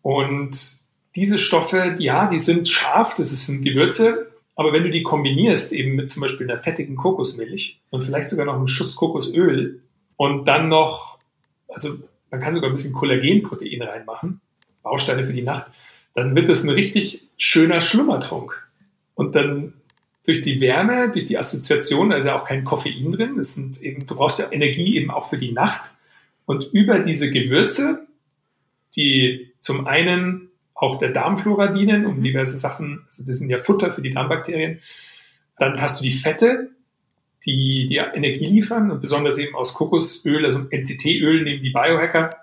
Und diese Stoffe, ja, die sind scharf, das sind Gewürze, aber wenn du die kombinierst eben mit zum Beispiel einer fettigen Kokosmilch und vielleicht sogar noch einem Schuss Kokosöl und dann noch, also man kann sogar ein bisschen Kollagenprotein reinmachen, Bausteine für die Nacht, dann wird das ein richtig schöner Schlummertrunk. Und dann durch die Wärme, durch die Assoziation, da ist ja auch kein Koffein drin, das sind eben, du brauchst ja Energie eben auch für die Nacht. Und über diese Gewürze, die zum einen auch der Darmflora dienen, um mhm. diverse Sachen, also das sind ja Futter für die Darmbakterien, dann hast du die Fette, die die Energie liefern und besonders eben aus Kokosöl, also NCT-Öl nehmen die Biohacker.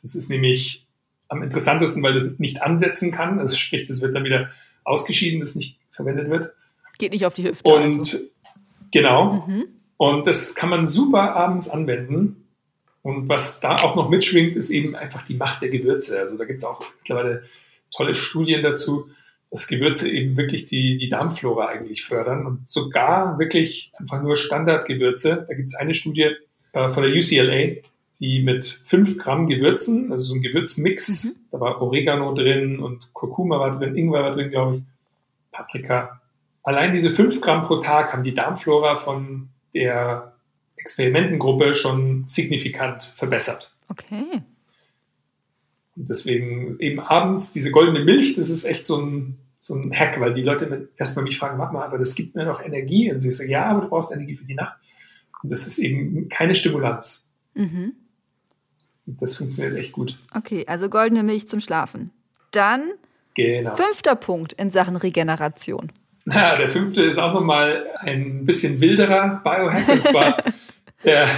Das ist nämlich am interessantesten, weil das nicht ansetzen kann, also sprich, das wird dann wieder ausgeschieden, das nicht verwendet wird. Geht nicht auf die Hüfte. Und also. genau. Mhm. Und das kann man super abends anwenden. Und was da auch noch mitschwingt, ist eben einfach die Macht der Gewürze. Also da gibt es auch mittlerweile tolle Studien dazu, dass Gewürze eben wirklich die, die Darmflora eigentlich fördern und sogar wirklich einfach nur Standardgewürze. Da gibt es eine Studie äh, von der UCLA, die mit fünf Gramm Gewürzen, also so ein Gewürzmix, mhm. da war Oregano drin und Kurkuma war drin, Ingwer war drin, glaube ich, Paprika, Allein diese fünf Gramm pro Tag haben die Darmflora von der Experimentengruppe schon signifikant verbessert. Okay. Und deswegen eben abends diese goldene Milch, das ist echt so ein, so ein Hack, weil die Leute erstmal mich fragen, mach mal, aber das gibt mir noch Energie. Und sie sagen, ja, aber du brauchst Energie für die Nacht. Und das ist eben keine Stimulanz. Mhm. Und das funktioniert echt gut. Okay, also goldene Milch zum Schlafen. Dann genau. fünfter Punkt in Sachen Regeneration. <laughs> Na, der fünfte ist auch nochmal ein bisschen wilderer Biohack. Und zwar, <laughs> der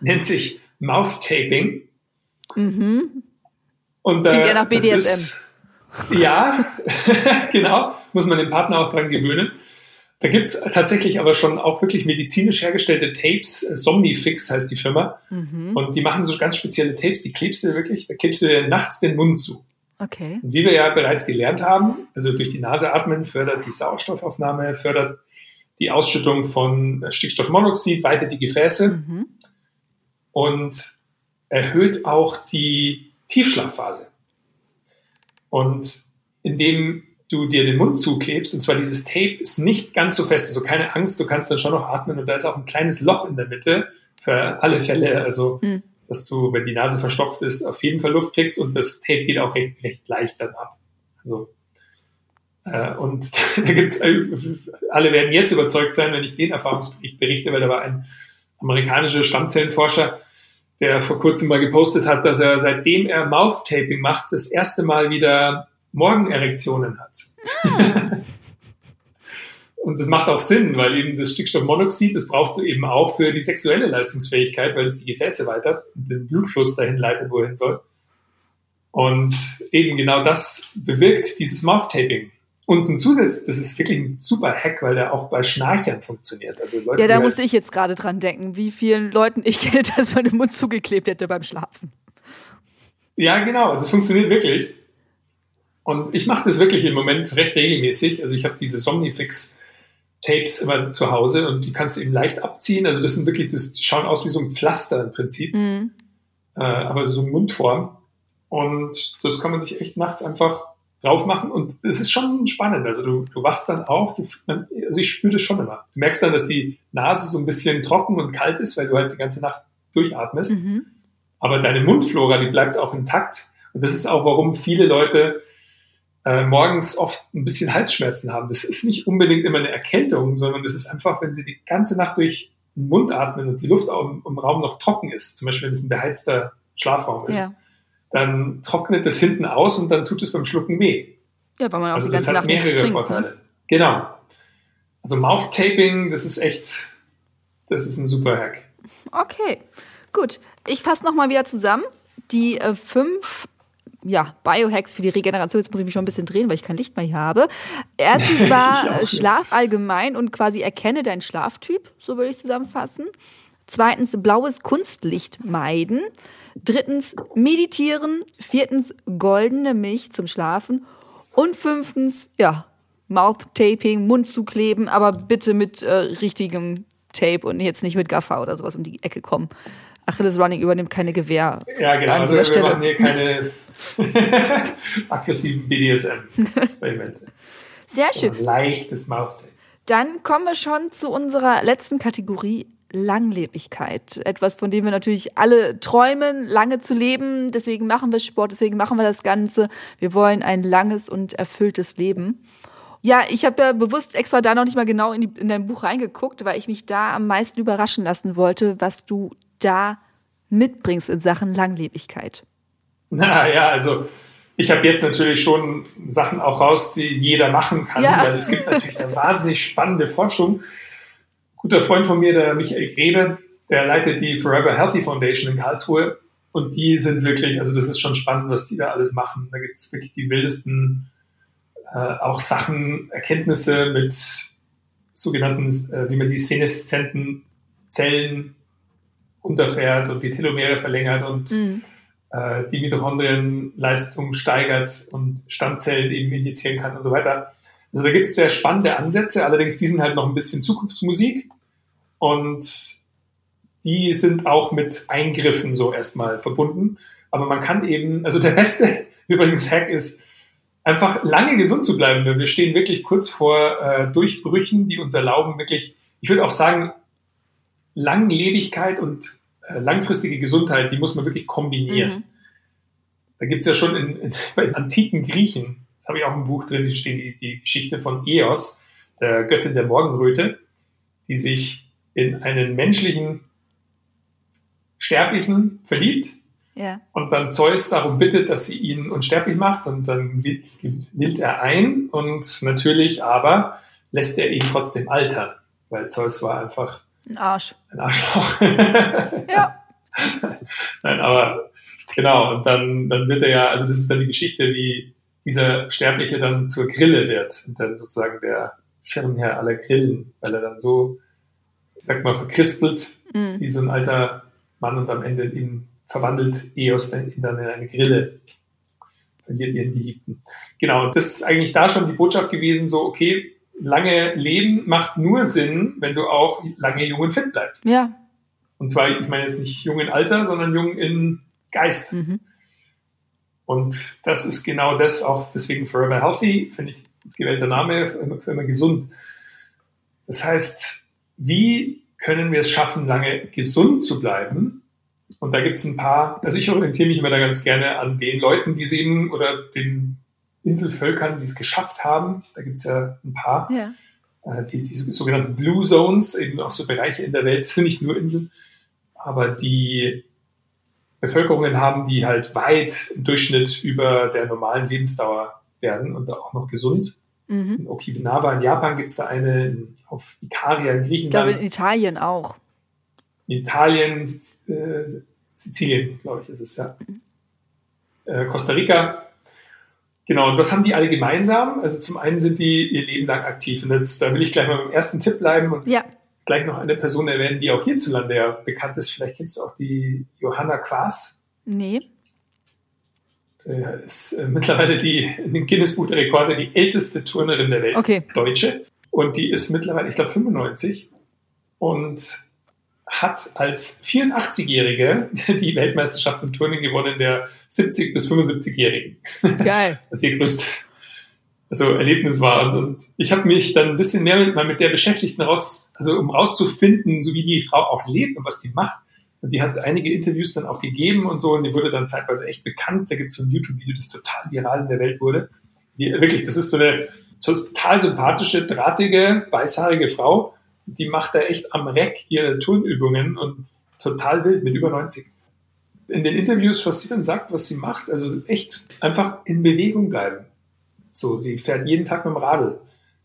nennt sich Mouth Taping. Mhm. Und, äh, Klingt ja nach BDSM. Ist, ja, <laughs> genau. Muss man den Partner auch dran gewöhnen. Da gibt's tatsächlich aber schon auch wirklich medizinisch hergestellte Tapes. Somnifix heißt die Firma. Mhm. Und die machen so ganz spezielle Tapes, die klebst du dir wirklich, da klebst du dir nachts den Mund zu. Okay. Und wie wir ja bereits gelernt haben, also durch die Nase atmen fördert die Sauerstoffaufnahme, fördert die Ausschüttung von Stickstoffmonoxid, weitet die Gefäße mhm. und erhöht auch die Tiefschlafphase. Und indem du dir den Mund zuklebst, und zwar dieses Tape ist nicht ganz so fest, also keine Angst, du kannst dann schon noch atmen und da ist auch ein kleines Loch in der Mitte für alle Fälle. Also mhm dass du, wenn die Nase verstopft ist, auf jeden Fall Luft kriegst und das Tape geht auch recht, recht leicht dann ab. Also, äh, und <laughs> da gibt's, äh, alle werden jetzt überzeugt sein, wenn ich den Erfahrungsbericht berichte, weil da war ein amerikanischer Stammzellenforscher, der vor kurzem mal gepostet hat, dass er seitdem er Mouth-Taping macht, das erste Mal wieder Morgenerektionen hat. <laughs> Und das macht auch Sinn, weil eben das Stickstoffmonoxid, das brauchst du eben auch für die sexuelle Leistungsfähigkeit, weil es die Gefäße weitert und den Blutfluss dahin leitet, wohin soll. Und eben genau das bewirkt dieses Mouth-Taping. Und ein Zusatz, das ist wirklich ein super Hack, weil der auch bei Schnarchern funktioniert. Also Leute, ja, da musste ich jetzt gerade dran denken, wie vielen Leuten ich kenne, dass man den Mund zugeklebt hätte beim Schlafen. Ja, genau, das funktioniert wirklich. Und ich mache das wirklich im Moment recht regelmäßig. Also ich habe diese Somnifix-Tapes immer zu Hause und die kannst du eben leicht abziehen. Also das sind wirklich, das die schauen aus wie so ein Pflaster im Prinzip, mhm. äh, aber so Mundform. Und das kann man sich echt nachts einfach drauf machen und es ist schon spannend. Also du, du wachst dann auf, du, also ich spüre das schon immer. Du merkst dann, dass die Nase so ein bisschen trocken und kalt ist, weil du halt die ganze Nacht durchatmest. Mhm. Aber deine Mundflora, die bleibt auch intakt. Und das ist auch, warum viele Leute äh, morgens oft ein bisschen Halsschmerzen haben. Das ist nicht unbedingt immer eine Erkältung, sondern das ist einfach, wenn sie die ganze Nacht durch den Mund atmen und die Luft im, im Raum noch trocken ist, zum Beispiel wenn es ein beheizter Schlafraum ist. Ja dann trocknet es hinten aus und dann tut es beim Schlucken weh. Ja, weil man auch also die ganze das hat mehrere trinkt, Vorteile. Ne? Genau. Also Mouth Taping, das ist echt, das ist ein super Hack. Okay, gut. Ich fasse nochmal wieder zusammen. Die äh, fünf ja, Biohacks für die Regeneration. Jetzt muss ich mich schon ein bisschen drehen, weil ich kein Licht mehr hier habe. Erstens <laughs> war Schlaf allgemein und quasi erkenne deinen Schlaftyp, so würde ich zusammenfassen. Zweitens blaues Kunstlicht meiden. Drittens meditieren. Viertens goldene Milch zum Schlafen. Und fünftens, ja, Mouth-Taping, Mund zukleben, aber bitte mit äh, richtigem Tape und jetzt nicht mit Gaffer oder sowas um die Ecke kommen. Achilles Running übernimmt keine Gewehr. Ja, genau. An also wir Stelle. machen hier keine <laughs> aggressiven BDSM-Experimente. Sehr schön. leichtes Mouth-Tape. Dann kommen wir schon zu unserer letzten Kategorie, Langlebigkeit. Etwas, von dem wir natürlich alle träumen, lange zu leben. Deswegen machen wir Sport, deswegen machen wir das Ganze. Wir wollen ein langes und erfülltes Leben. Ja, ich habe ja bewusst extra da noch nicht mal genau in, die, in dein Buch reingeguckt, weil ich mich da am meisten überraschen lassen wollte, was du da mitbringst in Sachen Langlebigkeit. Na ja, also ich habe jetzt natürlich schon Sachen auch raus, die jeder machen kann, ja. weil es gibt natürlich eine wahnsinnig spannende Forschung guter Freund von mir, der Michael Grebe, der leitet die Forever Healthy Foundation in Karlsruhe. Und die sind wirklich, also das ist schon spannend, was die da alles machen. Da gibt es wirklich die wildesten äh, auch Sachen, Erkenntnisse mit sogenannten, äh, wie man die seneszenten Zellen runterfährt und die Telomere verlängert und mhm. äh, die Mitochondrienleistung steigert und Stammzellen eben injizieren kann und so weiter. Also da gibt es sehr spannende Ansätze, allerdings die sind halt noch ein bisschen Zukunftsmusik und die sind auch mit Eingriffen so erstmal verbunden. Aber man kann eben, also der beste <laughs> übrigens Hack ist, einfach lange gesund zu bleiben. Wir stehen wirklich kurz vor äh, Durchbrüchen, die uns erlauben, wirklich, ich würde auch sagen, Langlebigkeit und äh, langfristige Gesundheit, die muss man wirklich kombinieren. Mhm. Da gibt's ja schon in, in, bei den antiken Griechen habe ich auch ein Buch drin, die steht die, die Geschichte von Eos, der Göttin der Morgenröte, die sich in einen menschlichen Sterblichen verliebt ja. und dann Zeus darum bittet, dass sie ihn unsterblich macht und dann willt er ein und natürlich aber lässt er ihn trotzdem altern, weil Zeus war einfach ein Arsch. Ein Arschloch. <laughs> ja. Nein, aber genau, und dann, dann wird er ja, also das ist dann die Geschichte, wie dieser Sterbliche dann zur Grille wird und dann sozusagen der Schirmherr aller Grillen, weil er dann so, ich sag mal, verkrispelt mhm. wie so ein alter Mann und am Ende ihn verwandelt Eos dann in eine Grille, verliert ihren Geliebten. Genau, das ist eigentlich da schon die Botschaft gewesen, so, okay, lange Leben macht nur Sinn, wenn du auch lange jung und fit bleibst. Ja. Und zwar, ich meine jetzt nicht jung in Alter, sondern jung in Geist. Mhm. Und das ist genau das, auch deswegen Forever Healthy, finde ich gewählter Name, für immer, für immer gesund. Das heißt, wie können wir es schaffen, lange gesund zu bleiben? Und da gibt es ein paar, also ich orientiere mich immer da ganz gerne an den Leuten, die es eben, oder den Inselvölkern, die es geschafft haben. Da gibt es ja ein paar, ja. Äh, die, die sogenannten Blue Zones, eben auch so Bereiche in der Welt, das sind nicht nur Inseln, aber die Bevölkerungen haben, die halt weit im Durchschnitt über der normalen Lebensdauer werden und auch noch gesund. Mhm. In Okinawa in Japan gibt es da eine, auf Ikaria in Griechenland. Ich glaube in Italien auch. In Italien, äh, Sizilien, glaube ich, ist es ja. Mhm. Äh, Costa Rica. Genau, und was haben die alle gemeinsam? Also zum einen sind die ihr Leben lang aktiv. Und jetzt, da will ich gleich mal beim ersten Tipp bleiben. Und ja gleich noch eine Person erwähnen, die auch hierzulande ja bekannt ist. Vielleicht kennst du auch die Johanna Quast. Nee. äh, ist äh, mittlerweile die in dem Guinness-Buch der Rekorde die älteste Turnerin der Welt, Okay. Deutsche. Und die ist mittlerweile, ich glaube, 95 und hat als 84-Jährige <laughs> die Weltmeisterschaft im Turnen gewonnen der 70- bis 75-Jährigen. Geil. <laughs> Das ihr größtes also Erlebnis war. Und, ich habe mich dann ein bisschen mehr mit, mal mit der beschäftigt, raus, also um rauszufinden, so wie die Frau auch lebt und was die macht. Und die hat einige Interviews dann auch gegeben und so, und die wurde dann zeitweise echt bekannt. Da gibt es so ein YouTube-Video, das total viral in der Welt wurde. Die, wirklich, das ist so eine total sympathische, drahtige, weißhaarige Frau. Die macht da echt am Reck ihre Turnübungen und total wild mit über 90. In den Interviews, was sie dann sagt, was sie macht, also echt einfach in Bewegung bleiben. So, sie fährt jeden Tag mit dem Radl.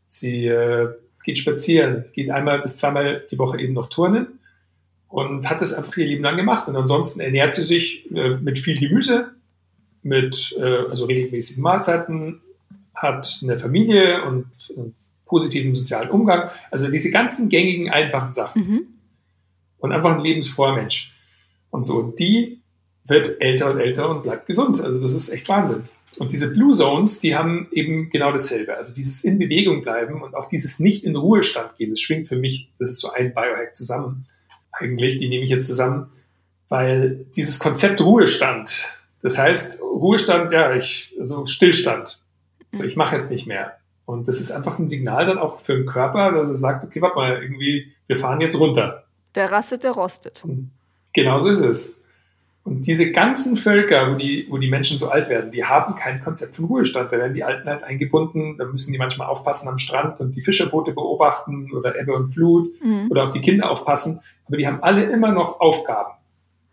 Sie äh, geht spazieren, geht einmal bis zweimal die Woche eben noch turnen und hat das einfach ihr Leben lang gemacht. Und ansonsten ernährt sie sich äh, mit viel Gemüse, mit äh, also regelmäßigen Mahlzeiten, hat eine Familie und einen positiven sozialen Umgang. Also diese ganzen gängigen, einfachen Sachen. Mhm. Und einfach ein lebensfroher Mensch. Und so, die wird älter und älter und bleibt gesund. Also das ist echt Wahnsinn. Und diese Blue Zones, die haben eben genau dasselbe. Also dieses in Bewegung bleiben und auch dieses nicht in Ruhestand gehen, das schwingt für mich, das ist so ein Biohack zusammen. Eigentlich, die nehme ich jetzt zusammen, weil dieses Konzept Ruhestand, das heißt Ruhestand, ja, ich, also Stillstand. So, ich mache jetzt nicht mehr. Und das ist einfach ein Signal dann auch für den Körper, dass er sagt, okay, warte mal, irgendwie, wir fahren jetzt runter. Der rastet, der rostet. Und genau so ist es. Und diese ganzen Völker, wo die, wo die Menschen so alt werden, die haben kein Konzept von Ruhestand. Da werden die Alten halt eingebunden, da müssen die manchmal aufpassen am Strand und die Fischerboote beobachten oder Ebbe und Flut Mhm. oder auf die Kinder aufpassen. Aber die haben alle immer noch Aufgaben.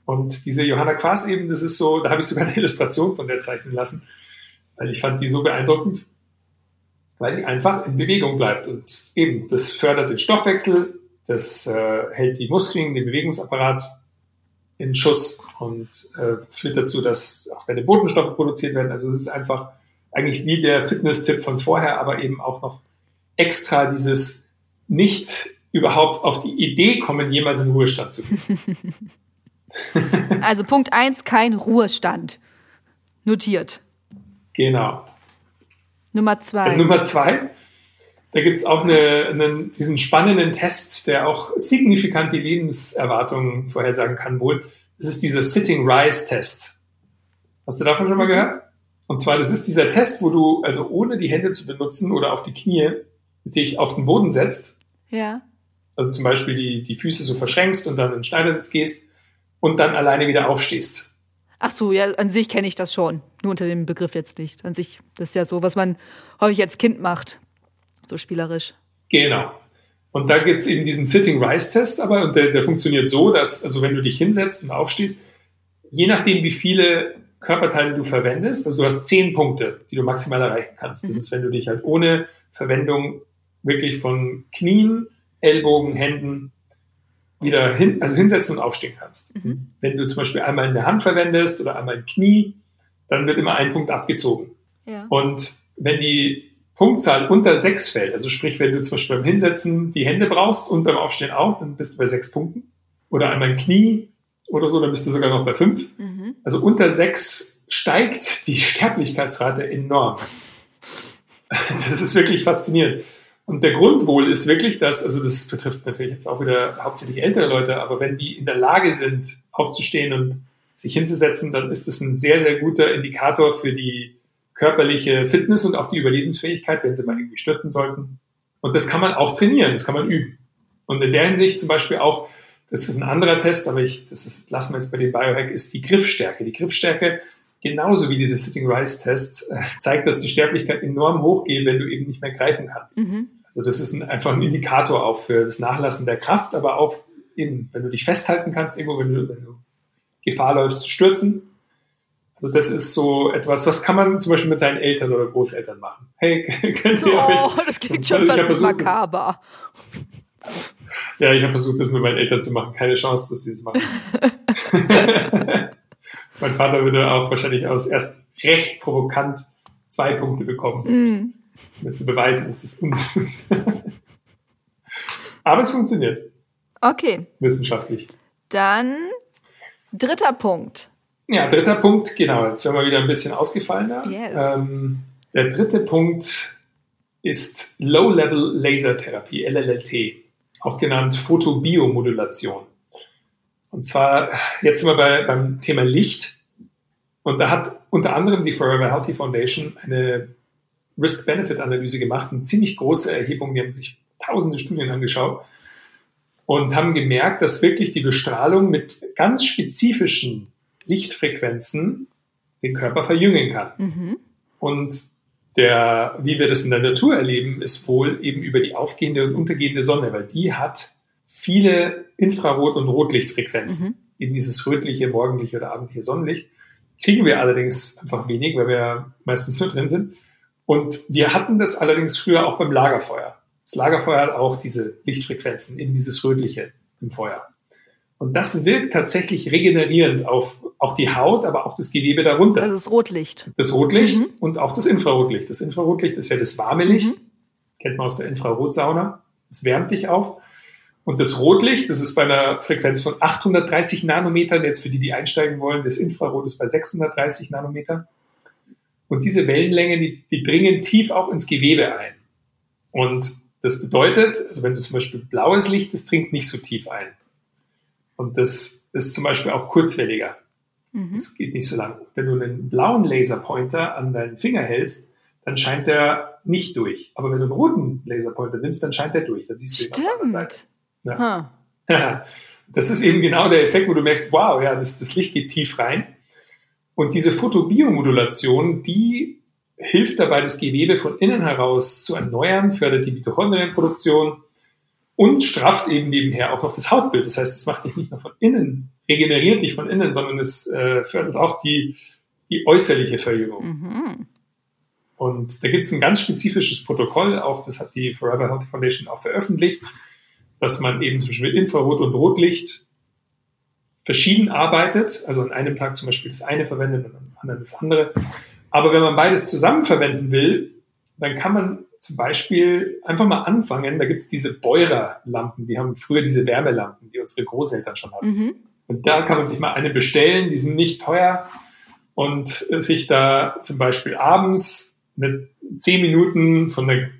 Und diese Johanna Quaas eben, das ist so, da habe ich sogar eine <laughs> Illustration von der zeichnen lassen, weil ich fand die so beeindruckend, weil die einfach in Bewegung bleibt. Und eben, das fördert den Stoffwechsel, das äh, hält die Muskeln, den Bewegungsapparat in Schuss und äh, führt dazu, dass auch deine Botenstoffe produziert werden. Also es ist einfach eigentlich wie der Fitness-Tipp von vorher, aber eben auch noch extra dieses nicht überhaupt auf die Idee kommen, jemals in Ruhestand zu gehen. <laughs> Also Punkt eins, kein Ruhestand. Notiert. Genau. Nummer zwei. Und Nummer zwei, da gibt es auch eine, einen, diesen spannenden Test, der auch signifikant die Lebenserwartung vorhersagen kann wohl. Das ist dieser Sitting Rise Test. Hast du davon schon mal Mhm. gehört? Und zwar, das ist dieser Test, wo du also ohne die Hände zu benutzen oder auf die Knie dich auf den Boden setzt, ja. also zum Beispiel die, die Füße so verschränkst und dann in den Schneidersitz gehst und dann alleine wieder aufstehst. Ach so, ja, an sich kenne ich das schon. Nur unter dem Begriff jetzt nicht. An sich, das ist ja so, was man häufig als Kind macht. So spielerisch. Genau. Und da gibt es eben diesen Sitting Rise Test, aber und der, der funktioniert so, dass, also wenn du dich hinsetzt und aufstehst, je nachdem, wie viele Körperteile du verwendest, also du hast zehn Punkte, die du maximal erreichen kannst. Das Mhm. ist, wenn du dich halt ohne Verwendung wirklich von Knien, Ellbogen, Händen wieder hin, also hinsetzen und aufstehen kannst. Mhm. Wenn du zum Beispiel einmal eine Hand verwendest oder einmal ein Knie, dann wird immer ein Punkt abgezogen. Ja. Und wenn die Punktzahl unter sechs fällt, also sprich, wenn du zum Beispiel beim Hinsetzen die Hände brauchst und beim Aufstehen auch, dann bist du bei sechs Punkten. Oder einmal ein Knie oder so, dann bist du sogar noch bei fünf. Mhm. Also unter sechs steigt die Sterblichkeitsrate enorm. Das ist wirklich faszinierend. Und der Grund wohl ist wirklich, dass, also das betrifft natürlich jetzt auch wieder hauptsächlich ältere Leute, aber wenn die in der Lage sind, aufzustehen und sich hinzusetzen, dann ist das ein sehr, sehr guter Indikator für die körperliche Fitness und auch die Überlebensfähigkeit, wenn sie mal irgendwie stürzen sollten. Und das kann man auch trainieren, das kann man üben. Und in der Hinsicht zum Beispiel auch, das ist ein anderer Test, aber ich, das ist, lassen wir jetzt bei dem Biohack, ist die Griffstärke. Die Griffstärke, genauso wie dieser Sitting Rise Test, äh, zeigt, dass die Sterblichkeit enorm hochgeht, wenn du eben nicht mehr greifen kannst. Mhm. Also das ist ein, einfach ein Indikator auch für das Nachlassen der Kraft, aber auch eben, wenn du dich festhalten kannst, irgendwo, wenn du, wenn du Gefahr läufst zu stürzen. Also das ist so etwas, was kann man zum Beispiel mit seinen Eltern oder Großeltern machen. Hey, <laughs> könnt ihr Oh, euch, das klingt schon Ich fast versucht, das- makaber. ja, ich habe versucht, das mit meinen Eltern zu machen. Keine Chance, dass sie das machen. <laughs> mein Vater würde auch wahrscheinlich aus erst recht provokant zwei Punkte bekommen. Mhm. mir zu beweisen, dass das Unsinn ist. <laughs> Aber es funktioniert Okay, wissenschaftlich. dann dritter Punkt. Ja, dritter Punkt, genau. Jetzt werden wir wieder ein bisschen ausgefallener. Yes. Ähm, der dritte Punkt ist Low-Level Laser Therapie, LLLT, auch genannt Photobiomodulation. Und zwar, jetzt sind wir bei, beim Thema Licht. Und da hat unter anderem die Forever Healthy Foundation eine Risk-Benefit-Analyse gemacht, eine ziemlich große Erhebung. Die haben sich tausende Studien angeschaut und haben gemerkt, dass wirklich die Bestrahlung mit ganz spezifischen Lichtfrequenzen den Körper verjüngen kann. Mhm. Und der, wie wir das in der Natur erleben, ist wohl eben über die aufgehende und untergehende Sonne, weil die hat viele Infrarot- und Rotlichtfrequenzen. Mhm. Eben dieses rötliche, morgendliche oder abendliche Sonnenlicht. Kriegen wir allerdings einfach wenig, weil wir meistens nur drin sind. Und wir hatten das allerdings früher auch beim Lagerfeuer. Das Lagerfeuer hat auch diese Lichtfrequenzen, eben dieses rötliche im Feuer. Und das wirkt tatsächlich regenerierend auf auch die Haut, aber auch das Gewebe darunter. Das ist Rotlicht. Das Rotlicht Mhm. und auch das Infrarotlicht. Das Infrarotlicht ist ja das warme Licht, Mhm. kennt man aus der Infrarotsauna. Das wärmt dich auf. Und das Rotlicht, das ist bei einer Frequenz von 830 Nanometern, jetzt für die, die einsteigen wollen, das Infrarot ist bei 630 Nanometer. Und diese Wellenlänge, die, die dringen tief auch ins Gewebe ein. Und das bedeutet, also wenn du zum Beispiel blaues Licht, das dringt nicht so tief ein. Und das ist zum Beispiel auch kurzwelliger. Mhm. Es geht nicht so lang. Wenn du einen blauen Laserpointer an deinen Finger hältst, dann scheint der nicht durch. Aber wenn du einen roten Laserpointer nimmst, dann scheint der durch. Dann siehst du ihn auf der anderen Seite. Stimmt. Ja. Ha. <laughs> Das ist eben genau der Effekt, wo du merkst, wow, ja, das, das Licht geht tief rein. Und diese Photobiomodulation, die hilft dabei, das Gewebe von innen heraus zu erneuern, fördert die Mitochondrienproduktion und strafft eben nebenher auch noch das Hautbild. Das heißt, es macht dich nicht nur von innen, regeneriert dich von innen, sondern es äh, fördert auch die, die äußerliche Verjüngung. Mhm. Und da gibt es ein ganz spezifisches Protokoll, auch das hat die Forever Healthy Foundation auch veröffentlicht, dass man eben zum Beispiel mit Infrarot und Rotlicht verschieden arbeitet, also an einem Tag zum Beispiel das eine verwendet und am anderen das andere. Aber wenn man beides zusammen verwenden will, dann kann man zum Beispiel einfach mal anfangen. Da gibt es diese Beurer-Lampen, die haben früher diese Wärmelampen, die unsere Großeltern schon hatten. Mhm. Und da kann man sich mal eine bestellen, die sind nicht teuer und sich da zum Beispiel abends mit 10 Minuten von der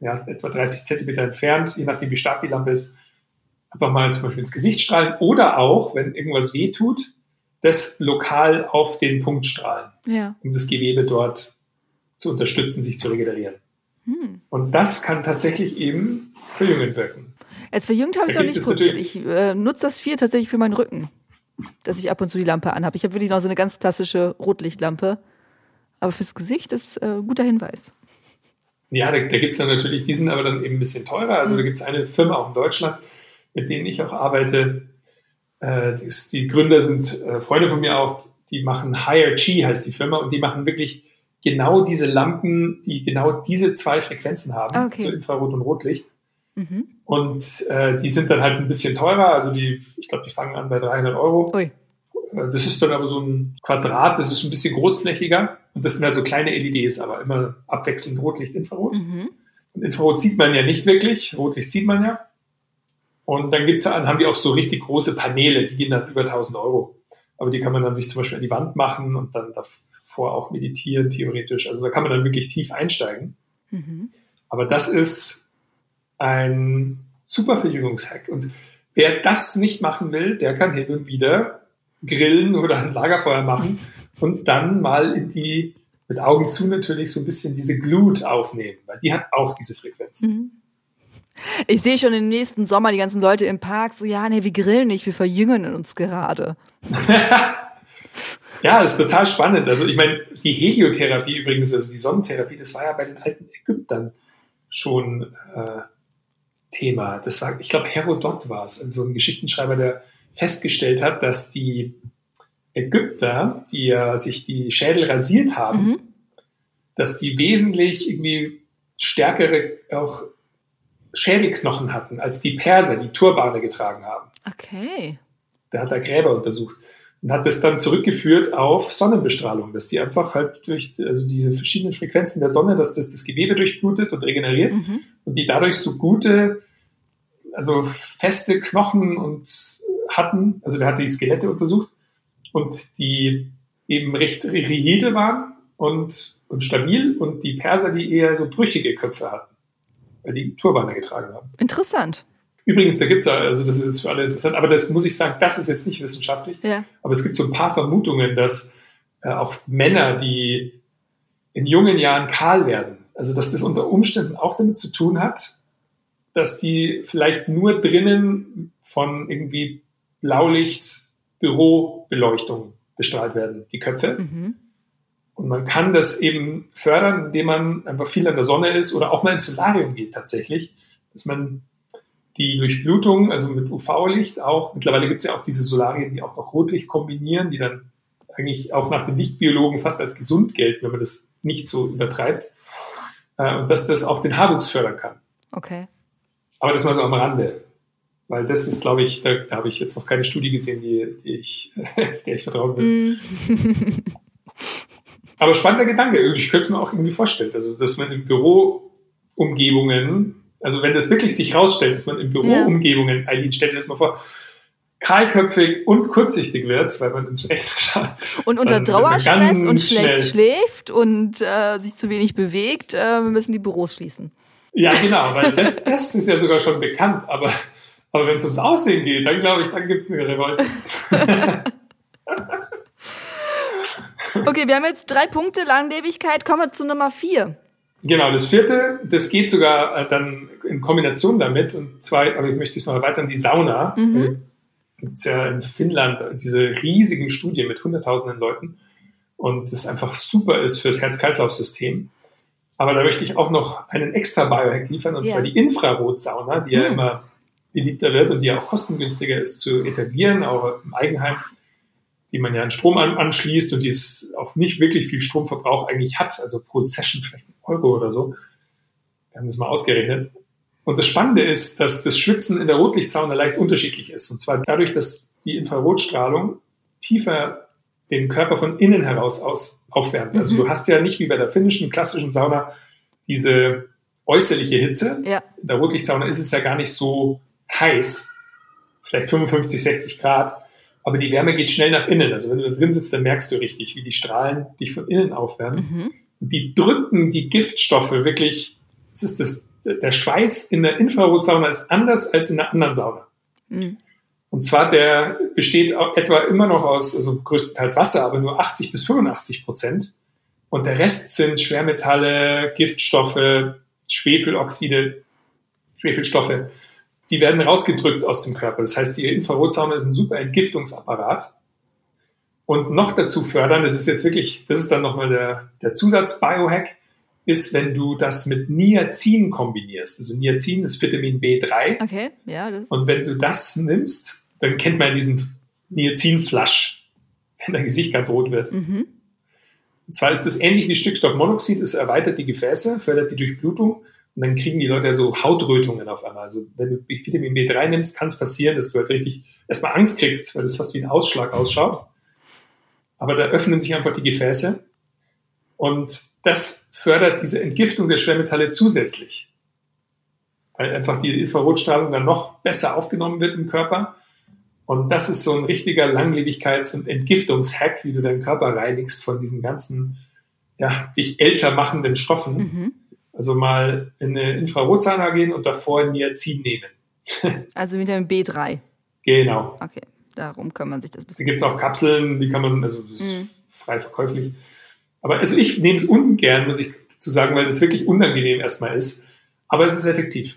ja, etwa 30 Zentimeter entfernt, je nachdem wie stark die Lampe ist, einfach mal zum Beispiel ins Gesicht strahlen oder auch, wenn irgendwas weh tut, das lokal auf den Punkt strahlen, Ja. um das Gewebe dort zu unterstützen, sich zu regenerieren. Hm. Und das kann tatsächlich eben verjüngend wirken. Als verjüngt habe ich es noch nicht probiert. Ich äh, nutze das viel tatsächlich für meinen Rücken, dass ich ab und zu die Lampe anhabe. Ich habe wirklich noch so eine ganz klassische Rotlichtlampe. Aber fürs Gesicht ist äh, guter Hinweis. Ja, da, da gibt es dann natürlich, die sind aber dann eben ein bisschen teurer. Also Mhm. da gibt es eine Firma auch in Deutschland, mit denen ich auch arbeite. Äh, die, ist- die Gründer sind äh, Freunde von mir auch, die machen Higher G heißt die Firma und die machen wirklich genau diese Lampen, die genau diese zwei Frequenzen haben, okay. so Infrarot und Rotlicht. Mhm. Und äh, die sind dann halt ein bisschen teurer, also die, ich glaube, die fangen an bei 300 Euro. Ui. Äh, Das ist dann aber so ein Quadrat, das ist ein bisschen großflächiger. Und das sind halt so kleine LEDs, aber immer abwechselnd Rotlicht, Infrarot. Mhm. Und Infrarot sieht man ja nicht wirklich, Rotlicht sieht man ja. Und dann gibt's, dann haben die auch so richtig große Paneele, die gehen dann über 1000 Euro. Aber die kann man dann sich zum Beispiel an die Wand machen und dann davor auch meditieren, theoretisch. Also da kann man dann wirklich tief einsteigen. Mhm. Aber das ist ein super Verjüngungshack. Und wer das nicht machen will, der kann hin und wieder grillen oder ein Lagerfeuer machen <laughs> und dann mal in die, mit Augen zu natürlich, so ein bisschen diese Glut aufnehmen, weil die hat auch diese Frequenzen. Mhm. Ich sehe schon im nächsten Sommer die ganzen Leute im Park so, ja, nee, wir grillen nicht, wir verjüngen uns gerade. <laughs> Ja, ist total spannend. Also ich meine, die Heliotherapie übrigens, also die Sonnentherapie, das war ja bei den alten Ägyptern schon äh, Thema. Das war, ich glaube, Herodot war es, so ein Geschichtenschreiber, der festgestellt hat, dass die Ägypter, die ja sich die Schädel rasiert haben, Mhm. dass die wesentlich irgendwie stärkere auch Schädelknochen hatten als die Perser, die Turbane getragen haben. Okay. Der hat da Gräber untersucht und hat das dann zurückgeführt auf Sonnenbestrahlung, dass die einfach halt durch also diese verschiedenen Frequenzen der Sonne, dass das das Gewebe durchblutet und regeneriert Mhm. und die dadurch so gute, also feste Knochen und hatten, also der hat die Skelette untersucht und die eben recht rigide waren und, und stabil und die Perser, die eher so brüchige Köpfe hatten, weil die Turbane getragen haben. Interessant. Übrigens, da gibt es ja, also das ist jetzt für alle interessant, aber das muss ich sagen, das ist jetzt nicht wissenschaftlich. Ja. Aber es gibt so ein paar Vermutungen, dass äh, auch Männer, die in jungen Jahren kahl werden, also dass das unter Umständen auch damit zu tun hat, dass die vielleicht nur drinnen von irgendwie Blaulicht, Bürobeleuchtung bestrahlt werden, die Köpfe. Mhm. Und man kann das eben fördern, indem man einfach viel an der Sonne ist oder auch mal ins Solarium geht tatsächlich, dass man die Durchblutung, also mit UV-Licht auch, mittlerweile gibt es ja auch diese Solarien, die auch noch Rotlicht kombinieren, die dann eigentlich auch nach den Lichtbiologen fast als gesund gelten, wenn man das nicht so übertreibt. Äh, und dass das auch den Haarwuchs fördern kann. Okay. Aber das mal so am Rande. Weil das ist, glaube ich, da, da habe ich jetzt noch keine Studie gesehen, die, die ich, <laughs> der ich vertrauen will. Mm. Aber spannender Gedanke. Ich könnte es mir auch irgendwie vorstellen. Also, dass man in Büroumgebungen, also wenn das wirklich sich rausstellt, dass man in Büroumgebungen. Eileen, stell dir das mal vor, kahlköpfig und kurzsichtig wird, weil man schlecht <laughs> schaut. Und unter Dauerstress und schlecht schläft und äh, sich zu wenig bewegt, äh, müssen die Büros schließen. Ja, <laughs> genau, weil das, das ist ja sogar schon bekannt, aber, aber wenn es ums Aussehen geht, dann glaube ich, dann gibt es eine Revolte. <laughs> okay, wir haben jetzt drei Punkte Langlebigkeit, kommen wir zu Nummer vier. Genau, das vierte, das geht sogar äh, dann in Kombination damit, und zwar, aber ich möchte es noch erweitern, die Sauna. Mhm gibt es ja in Finnland diese riesigen Studien mit hunderttausenden Leuten und das einfach super ist für das Herz-Kreislauf-System. Aber da möchte ich auch noch einen extra Biohack liefern, und ja. zwar die Infrarotsauna, die mhm. ja immer beliebter wird und die ja auch kostengünstiger ist zu etablieren, auch im Eigenheim, die man ja an Strom an, anschließt und die es auch nicht wirklich viel Stromverbrauch eigentlich hat, also pro Session vielleicht Euro oder so. Wir haben das mal ausgerechnet. Und das Spannende ist, dass das Schwitzen in der Rotlichtsauna leicht unterschiedlich ist. Und zwar dadurch, dass die Infrarotstrahlung tiefer den Körper von innen heraus aus aufwärmt. Also mhm. du hast ja nicht wie bei der finnischen klassischen Sauna diese äußerliche Hitze. Ja. In der Rotlichtsauna ist es ja gar nicht so heiß, vielleicht 55, 60 Grad, aber die Wärme geht schnell nach innen. Also wenn du da drin sitzt, dann merkst du richtig, wie die Strahlen dich von innen aufwärmen. Mhm. Die drücken die Giftstoffe wirklich, es ist das der Schweiß in der Infrarotsauna ist anders als in der anderen Sauna. Mhm. Und zwar der besteht etwa immer noch aus, also größtenteils Wasser, aber nur 80 bis 85 Prozent. Und der Rest sind Schwermetalle, Giftstoffe, Schwefeloxide, Schwefelstoffe. Die werden rausgedrückt aus dem Körper. Das heißt, die Infrarotsauna ist ein super Entgiftungsapparat. Und noch dazu fördern, das ist jetzt wirklich, das ist dann nochmal der, der Zusatz-Biohack, ist, wenn du das mit Niacin kombinierst. Also Niacin ist Vitamin B3. Okay, ja. Und wenn du das nimmst, dann kennt man diesen Niacin-Flash, wenn dein Gesicht ganz rot wird. Mhm. Und zwar ist das ähnlich wie Stickstoffmonoxid, es erweitert die Gefäße, fördert die Durchblutung und dann kriegen die Leute so Hautrötungen auf einmal. Also wenn du Vitamin B3 nimmst, kann es passieren, dass du halt richtig erstmal Angst kriegst, weil das fast wie ein Ausschlag ausschaut. Aber da öffnen sich einfach die Gefäße und das fördert diese Entgiftung der Schwermetalle zusätzlich, weil einfach die Infrarotstrahlung dann noch besser aufgenommen wird im Körper. Und das ist so ein richtiger Langlebigkeits- und Entgiftungshack, wie du deinen Körper reinigst von diesen ganzen, ja, dich älter machenden Stoffen. Mhm. Also mal in eine Infrarotsauna gehen und davor Niacin nehmen. <laughs> also mit dem B3. Genau. Okay, darum kann man sich das bisschen. Da gibt es auch Kapseln, die kann man, also das ist mhm. frei verkäuflich. Aber also ich nehme es ungern, muss ich zu sagen, weil es wirklich unangenehm erstmal ist. Aber es ist effektiv.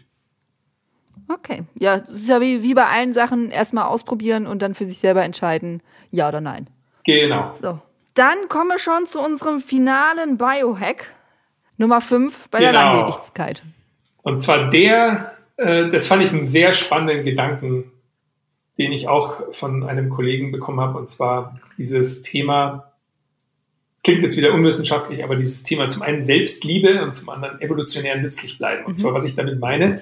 Okay. Ja, es ist ja wie, wie bei allen Sachen erstmal ausprobieren und dann für sich selber entscheiden, ja oder nein. Genau. So. Dann kommen wir schon zu unserem finalen Biohack. Nummer 5 bei genau. der Langlebigkeit. Und zwar der, äh, das fand ich einen sehr spannenden Gedanken, den ich auch von einem Kollegen bekommen habe, und zwar dieses Thema klingt jetzt wieder unwissenschaftlich, aber dieses Thema zum einen Selbstliebe und zum anderen evolutionär nützlich bleiben. Und mhm. zwar, was ich damit meine,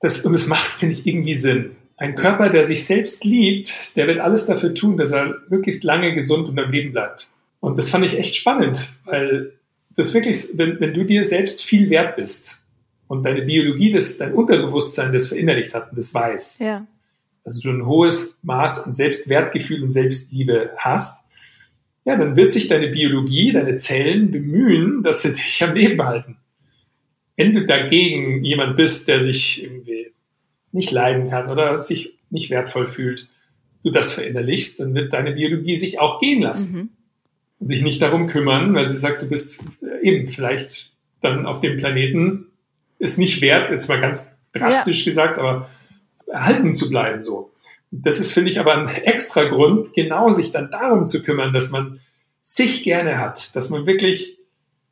das, und es macht, finde ich, irgendwie Sinn. Ein Körper, der sich selbst liebt, der wird alles dafür tun, dass er möglichst lange gesund und am Leben bleibt. Und das fand ich echt spannend, weil das wirklich, wenn, wenn du dir selbst viel wert bist und deine Biologie, das, dein Unterbewusstsein das verinnerlicht hat und das weiß, ja. Also du ein hohes Maß an Selbstwertgefühl und Selbstliebe hast, ja, dann wird sich deine Biologie, deine Zellen bemühen, dass sie dich am Leben behalten. Wenn du dagegen jemand bist, der sich irgendwie nicht leiden kann oder sich nicht wertvoll fühlt, du das verinnerlichst, dann wird deine Biologie sich auch gehen lassen. Mhm. Und sich nicht darum kümmern, weil sie sagt, du bist äh, eben vielleicht dann auf dem Planeten ist nicht wert, jetzt mal ganz drastisch ja. gesagt, aber erhalten zu bleiben so. Das ist, finde ich, aber ein extra Grund, genau sich dann darum zu kümmern, dass man sich gerne hat, dass man wirklich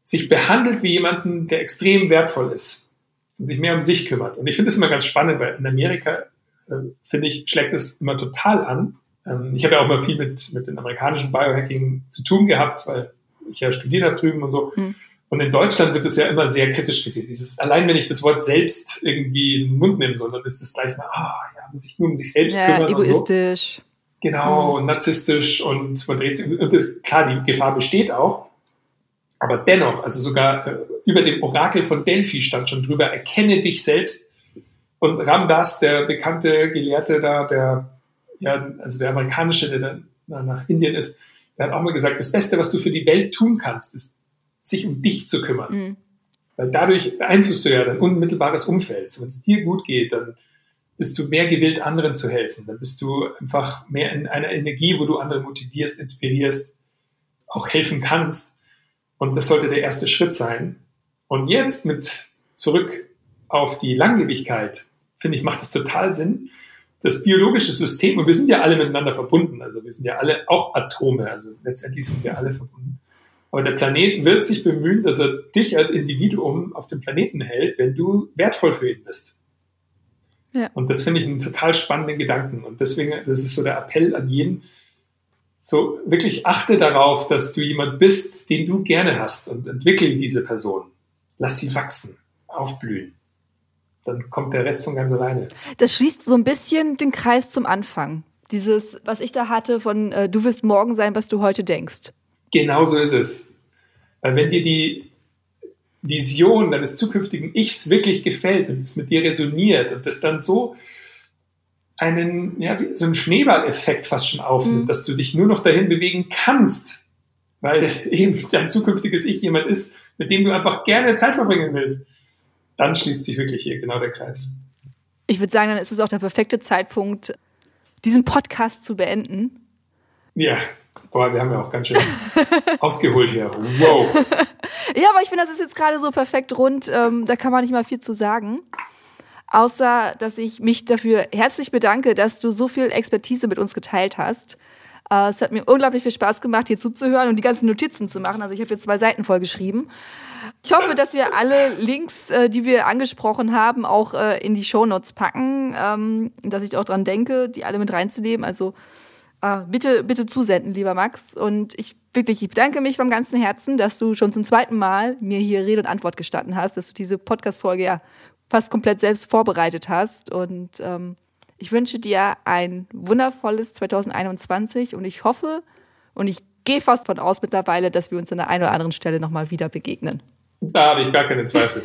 sich behandelt wie jemanden, der extrem wertvoll ist und sich mehr um sich kümmert. Und ich finde das immer ganz spannend, weil in Amerika, äh, finde ich, schlägt es immer total an. Ähm, ich habe ja auch mal viel mit, mit dem amerikanischen Biohacking zu tun gehabt, weil ich ja studiert habe drüben und so. Hm. Und in Deutschland wird es ja immer sehr kritisch gesehen. Dieses, allein wenn ich das Wort selbst irgendwie in den Mund nehme, sondern ist das gleich mal, ah, ja, sich nur um sich selbst ja, kümmern. Egoistisch. So. Genau, mhm. und narzisstisch und man dreht sich. Und das, klar, die Gefahr besteht auch. Aber dennoch, also sogar äh, über dem Orakel von Delphi stand schon drüber, erkenne dich selbst. Und Ramdas, der bekannte Gelehrte da, der, ja, also der amerikanische, der dann nach Indien ist, der hat auch mal gesagt, das Beste, was du für die Welt tun kannst, ist sich um dich zu kümmern. Mhm. Weil dadurch beeinflusst du ja dein unmittelbares Umfeld. Wenn es dir gut geht, dann bist du mehr gewillt, anderen zu helfen. Dann bist du einfach mehr in einer Energie, wo du andere motivierst, inspirierst, auch helfen kannst. Und das sollte der erste Schritt sein. Und jetzt mit zurück auf die Langlebigkeit, finde ich, macht es total Sinn. Das biologische System, und wir sind ja alle miteinander verbunden, also wir sind ja alle auch Atome, also letztendlich sind wir alle verbunden. Aber der Planet wird sich bemühen, dass er dich als Individuum auf dem Planeten hält, wenn du wertvoll für ihn bist. Ja. Und das finde ich einen total spannenden Gedanken. Und deswegen, das ist so der Appell an jeden, so wirklich achte darauf, dass du jemand bist, den du gerne hast und entwickel diese Person. Lass sie wachsen, aufblühen. Dann kommt der Rest von ganz alleine. Das schließt so ein bisschen den Kreis zum Anfang. Dieses, was ich da hatte von, äh, du wirst morgen sein, was du heute denkst. Genau so ist es. Weil wenn dir die Vision deines zukünftigen Ichs wirklich gefällt und es mit dir resoniert und das dann so einen, ja, so einen Schneeballeffekt fast schon aufnimmt, mhm. dass du dich nur noch dahin bewegen kannst, weil <laughs> eben dein zukünftiges Ich jemand ist, mit dem du einfach gerne Zeit verbringen willst, dann schließt sich wirklich hier genau der Kreis. Ich würde sagen, dann ist es auch der perfekte Zeitpunkt, diesen Podcast zu beenden. Ja, Boah, wir haben ja auch ganz schön <laughs> ausgeholt hier. Wow. <laughs> Ja, aber ich finde, das ist jetzt gerade so perfekt rund. Ähm, da kann man nicht mal viel zu sagen. Außer, dass ich mich dafür herzlich bedanke, dass du so viel Expertise mit uns geteilt hast. Äh, es hat mir unglaublich viel Spaß gemacht, hier zuzuhören und die ganzen Notizen zu machen. Also ich habe jetzt zwei Seiten voll geschrieben. Ich hoffe, dass wir alle Links, äh, die wir angesprochen haben, auch äh, in die Shownotes packen, ähm, dass ich auch dran denke, die alle mit reinzunehmen. Also äh, bitte, bitte zusenden, lieber Max. Und ich wirklich, ich bedanke mich vom ganzen Herzen, dass du schon zum zweiten Mal mir hier Rede und Antwort gestanden hast, dass du diese Podcast-Folge ja fast komplett selbst vorbereitet hast. Und ähm, ich wünsche dir ein wundervolles 2021 und ich hoffe und ich gehe fast von aus mittlerweile, dass wir uns an der einen oder anderen Stelle nochmal wieder begegnen. Da habe ich gar keine Zweifel.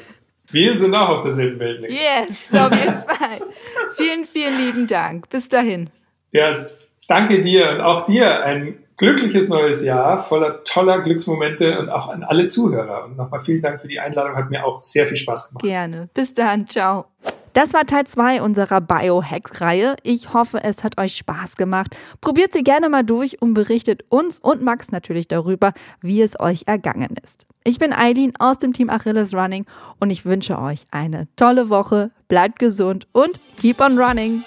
Wir sind auch auf derselben Welt. Yes, auf jeden Fall. vielen, vielen lieben Dank. Bis dahin. Ja, danke dir und auch dir ein glückliches neues Jahr voller toller Glücksmomente und auch an alle Zuhörer. Und nochmal vielen Dank für die Einladung, hat mir auch sehr viel Spaß gemacht. Gerne. Bis dann. Ciao. Das war Teil 2 unserer Biohack-Reihe. Ich hoffe, es hat euch Spaß gemacht. Probiert sie gerne mal durch und berichtet uns und Max natürlich darüber, wie es euch ergangen ist. Ich bin Eileen aus dem Team Achilles Running und ich wünsche euch eine tolle Woche. Bleibt gesund und keep on running.